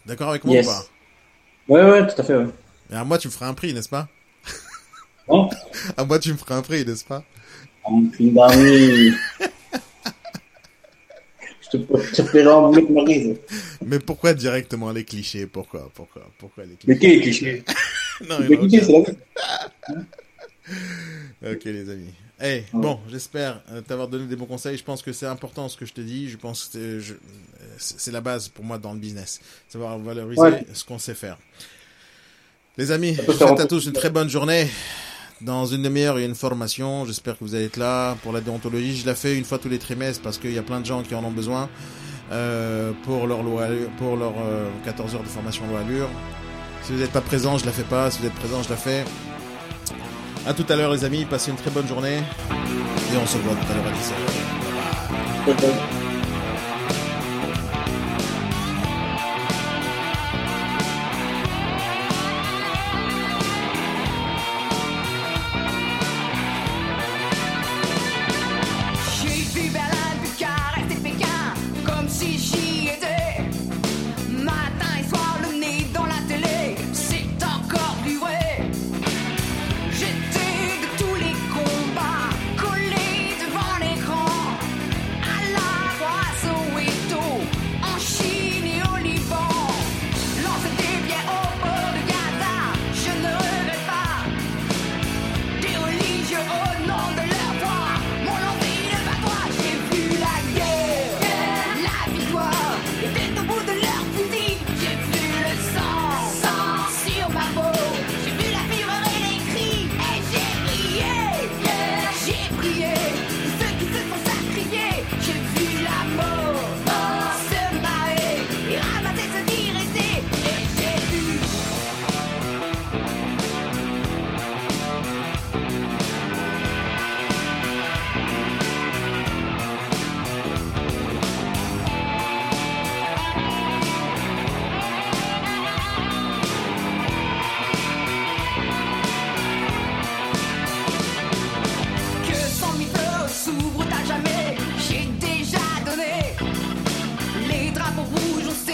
D'accord avec moi yes. ou pas? Ouais, ouais, tout à fait. Ouais. Et à moi, tu me feras un prix, n'est-ce pas? Non À moi, tu me feras un prix, n'est-ce pas? Un prix d'armée. Je te, paierai en de Maryse. Mais pourquoi directement les clichés? Pourquoi Pourquoi Pourquoi les clichés? Mais qui les clichés? Non, les clichés, c'est la vie. Ok, les amis. Hey, ouais. bon, j'espère t'avoir donné des bons conseils. Je pense que c'est important ce que je te dis. Je pense que c'est la base pour moi dans le business. Savoir valoriser ouais. ce qu'on sait faire. Les amis, je vous souhaite à tous une très bonne journée. Dans une demi-heure, il y a une formation. J'espère que vous allez être là pour la déontologie. Je la fais une fois tous les trimestres parce qu'il y a plein de gens qui en ont besoin euh, pour leur loi, pour leur euh, 14 heures de formation loi Allure. Si vous n'êtes pas présent, je la fais pas. Si vous êtes présent, je la fais. À tout à l'heure, les amis. Passez une très bonne journée et on se voit tout à l'heure à 10h. Peut-être. copper woods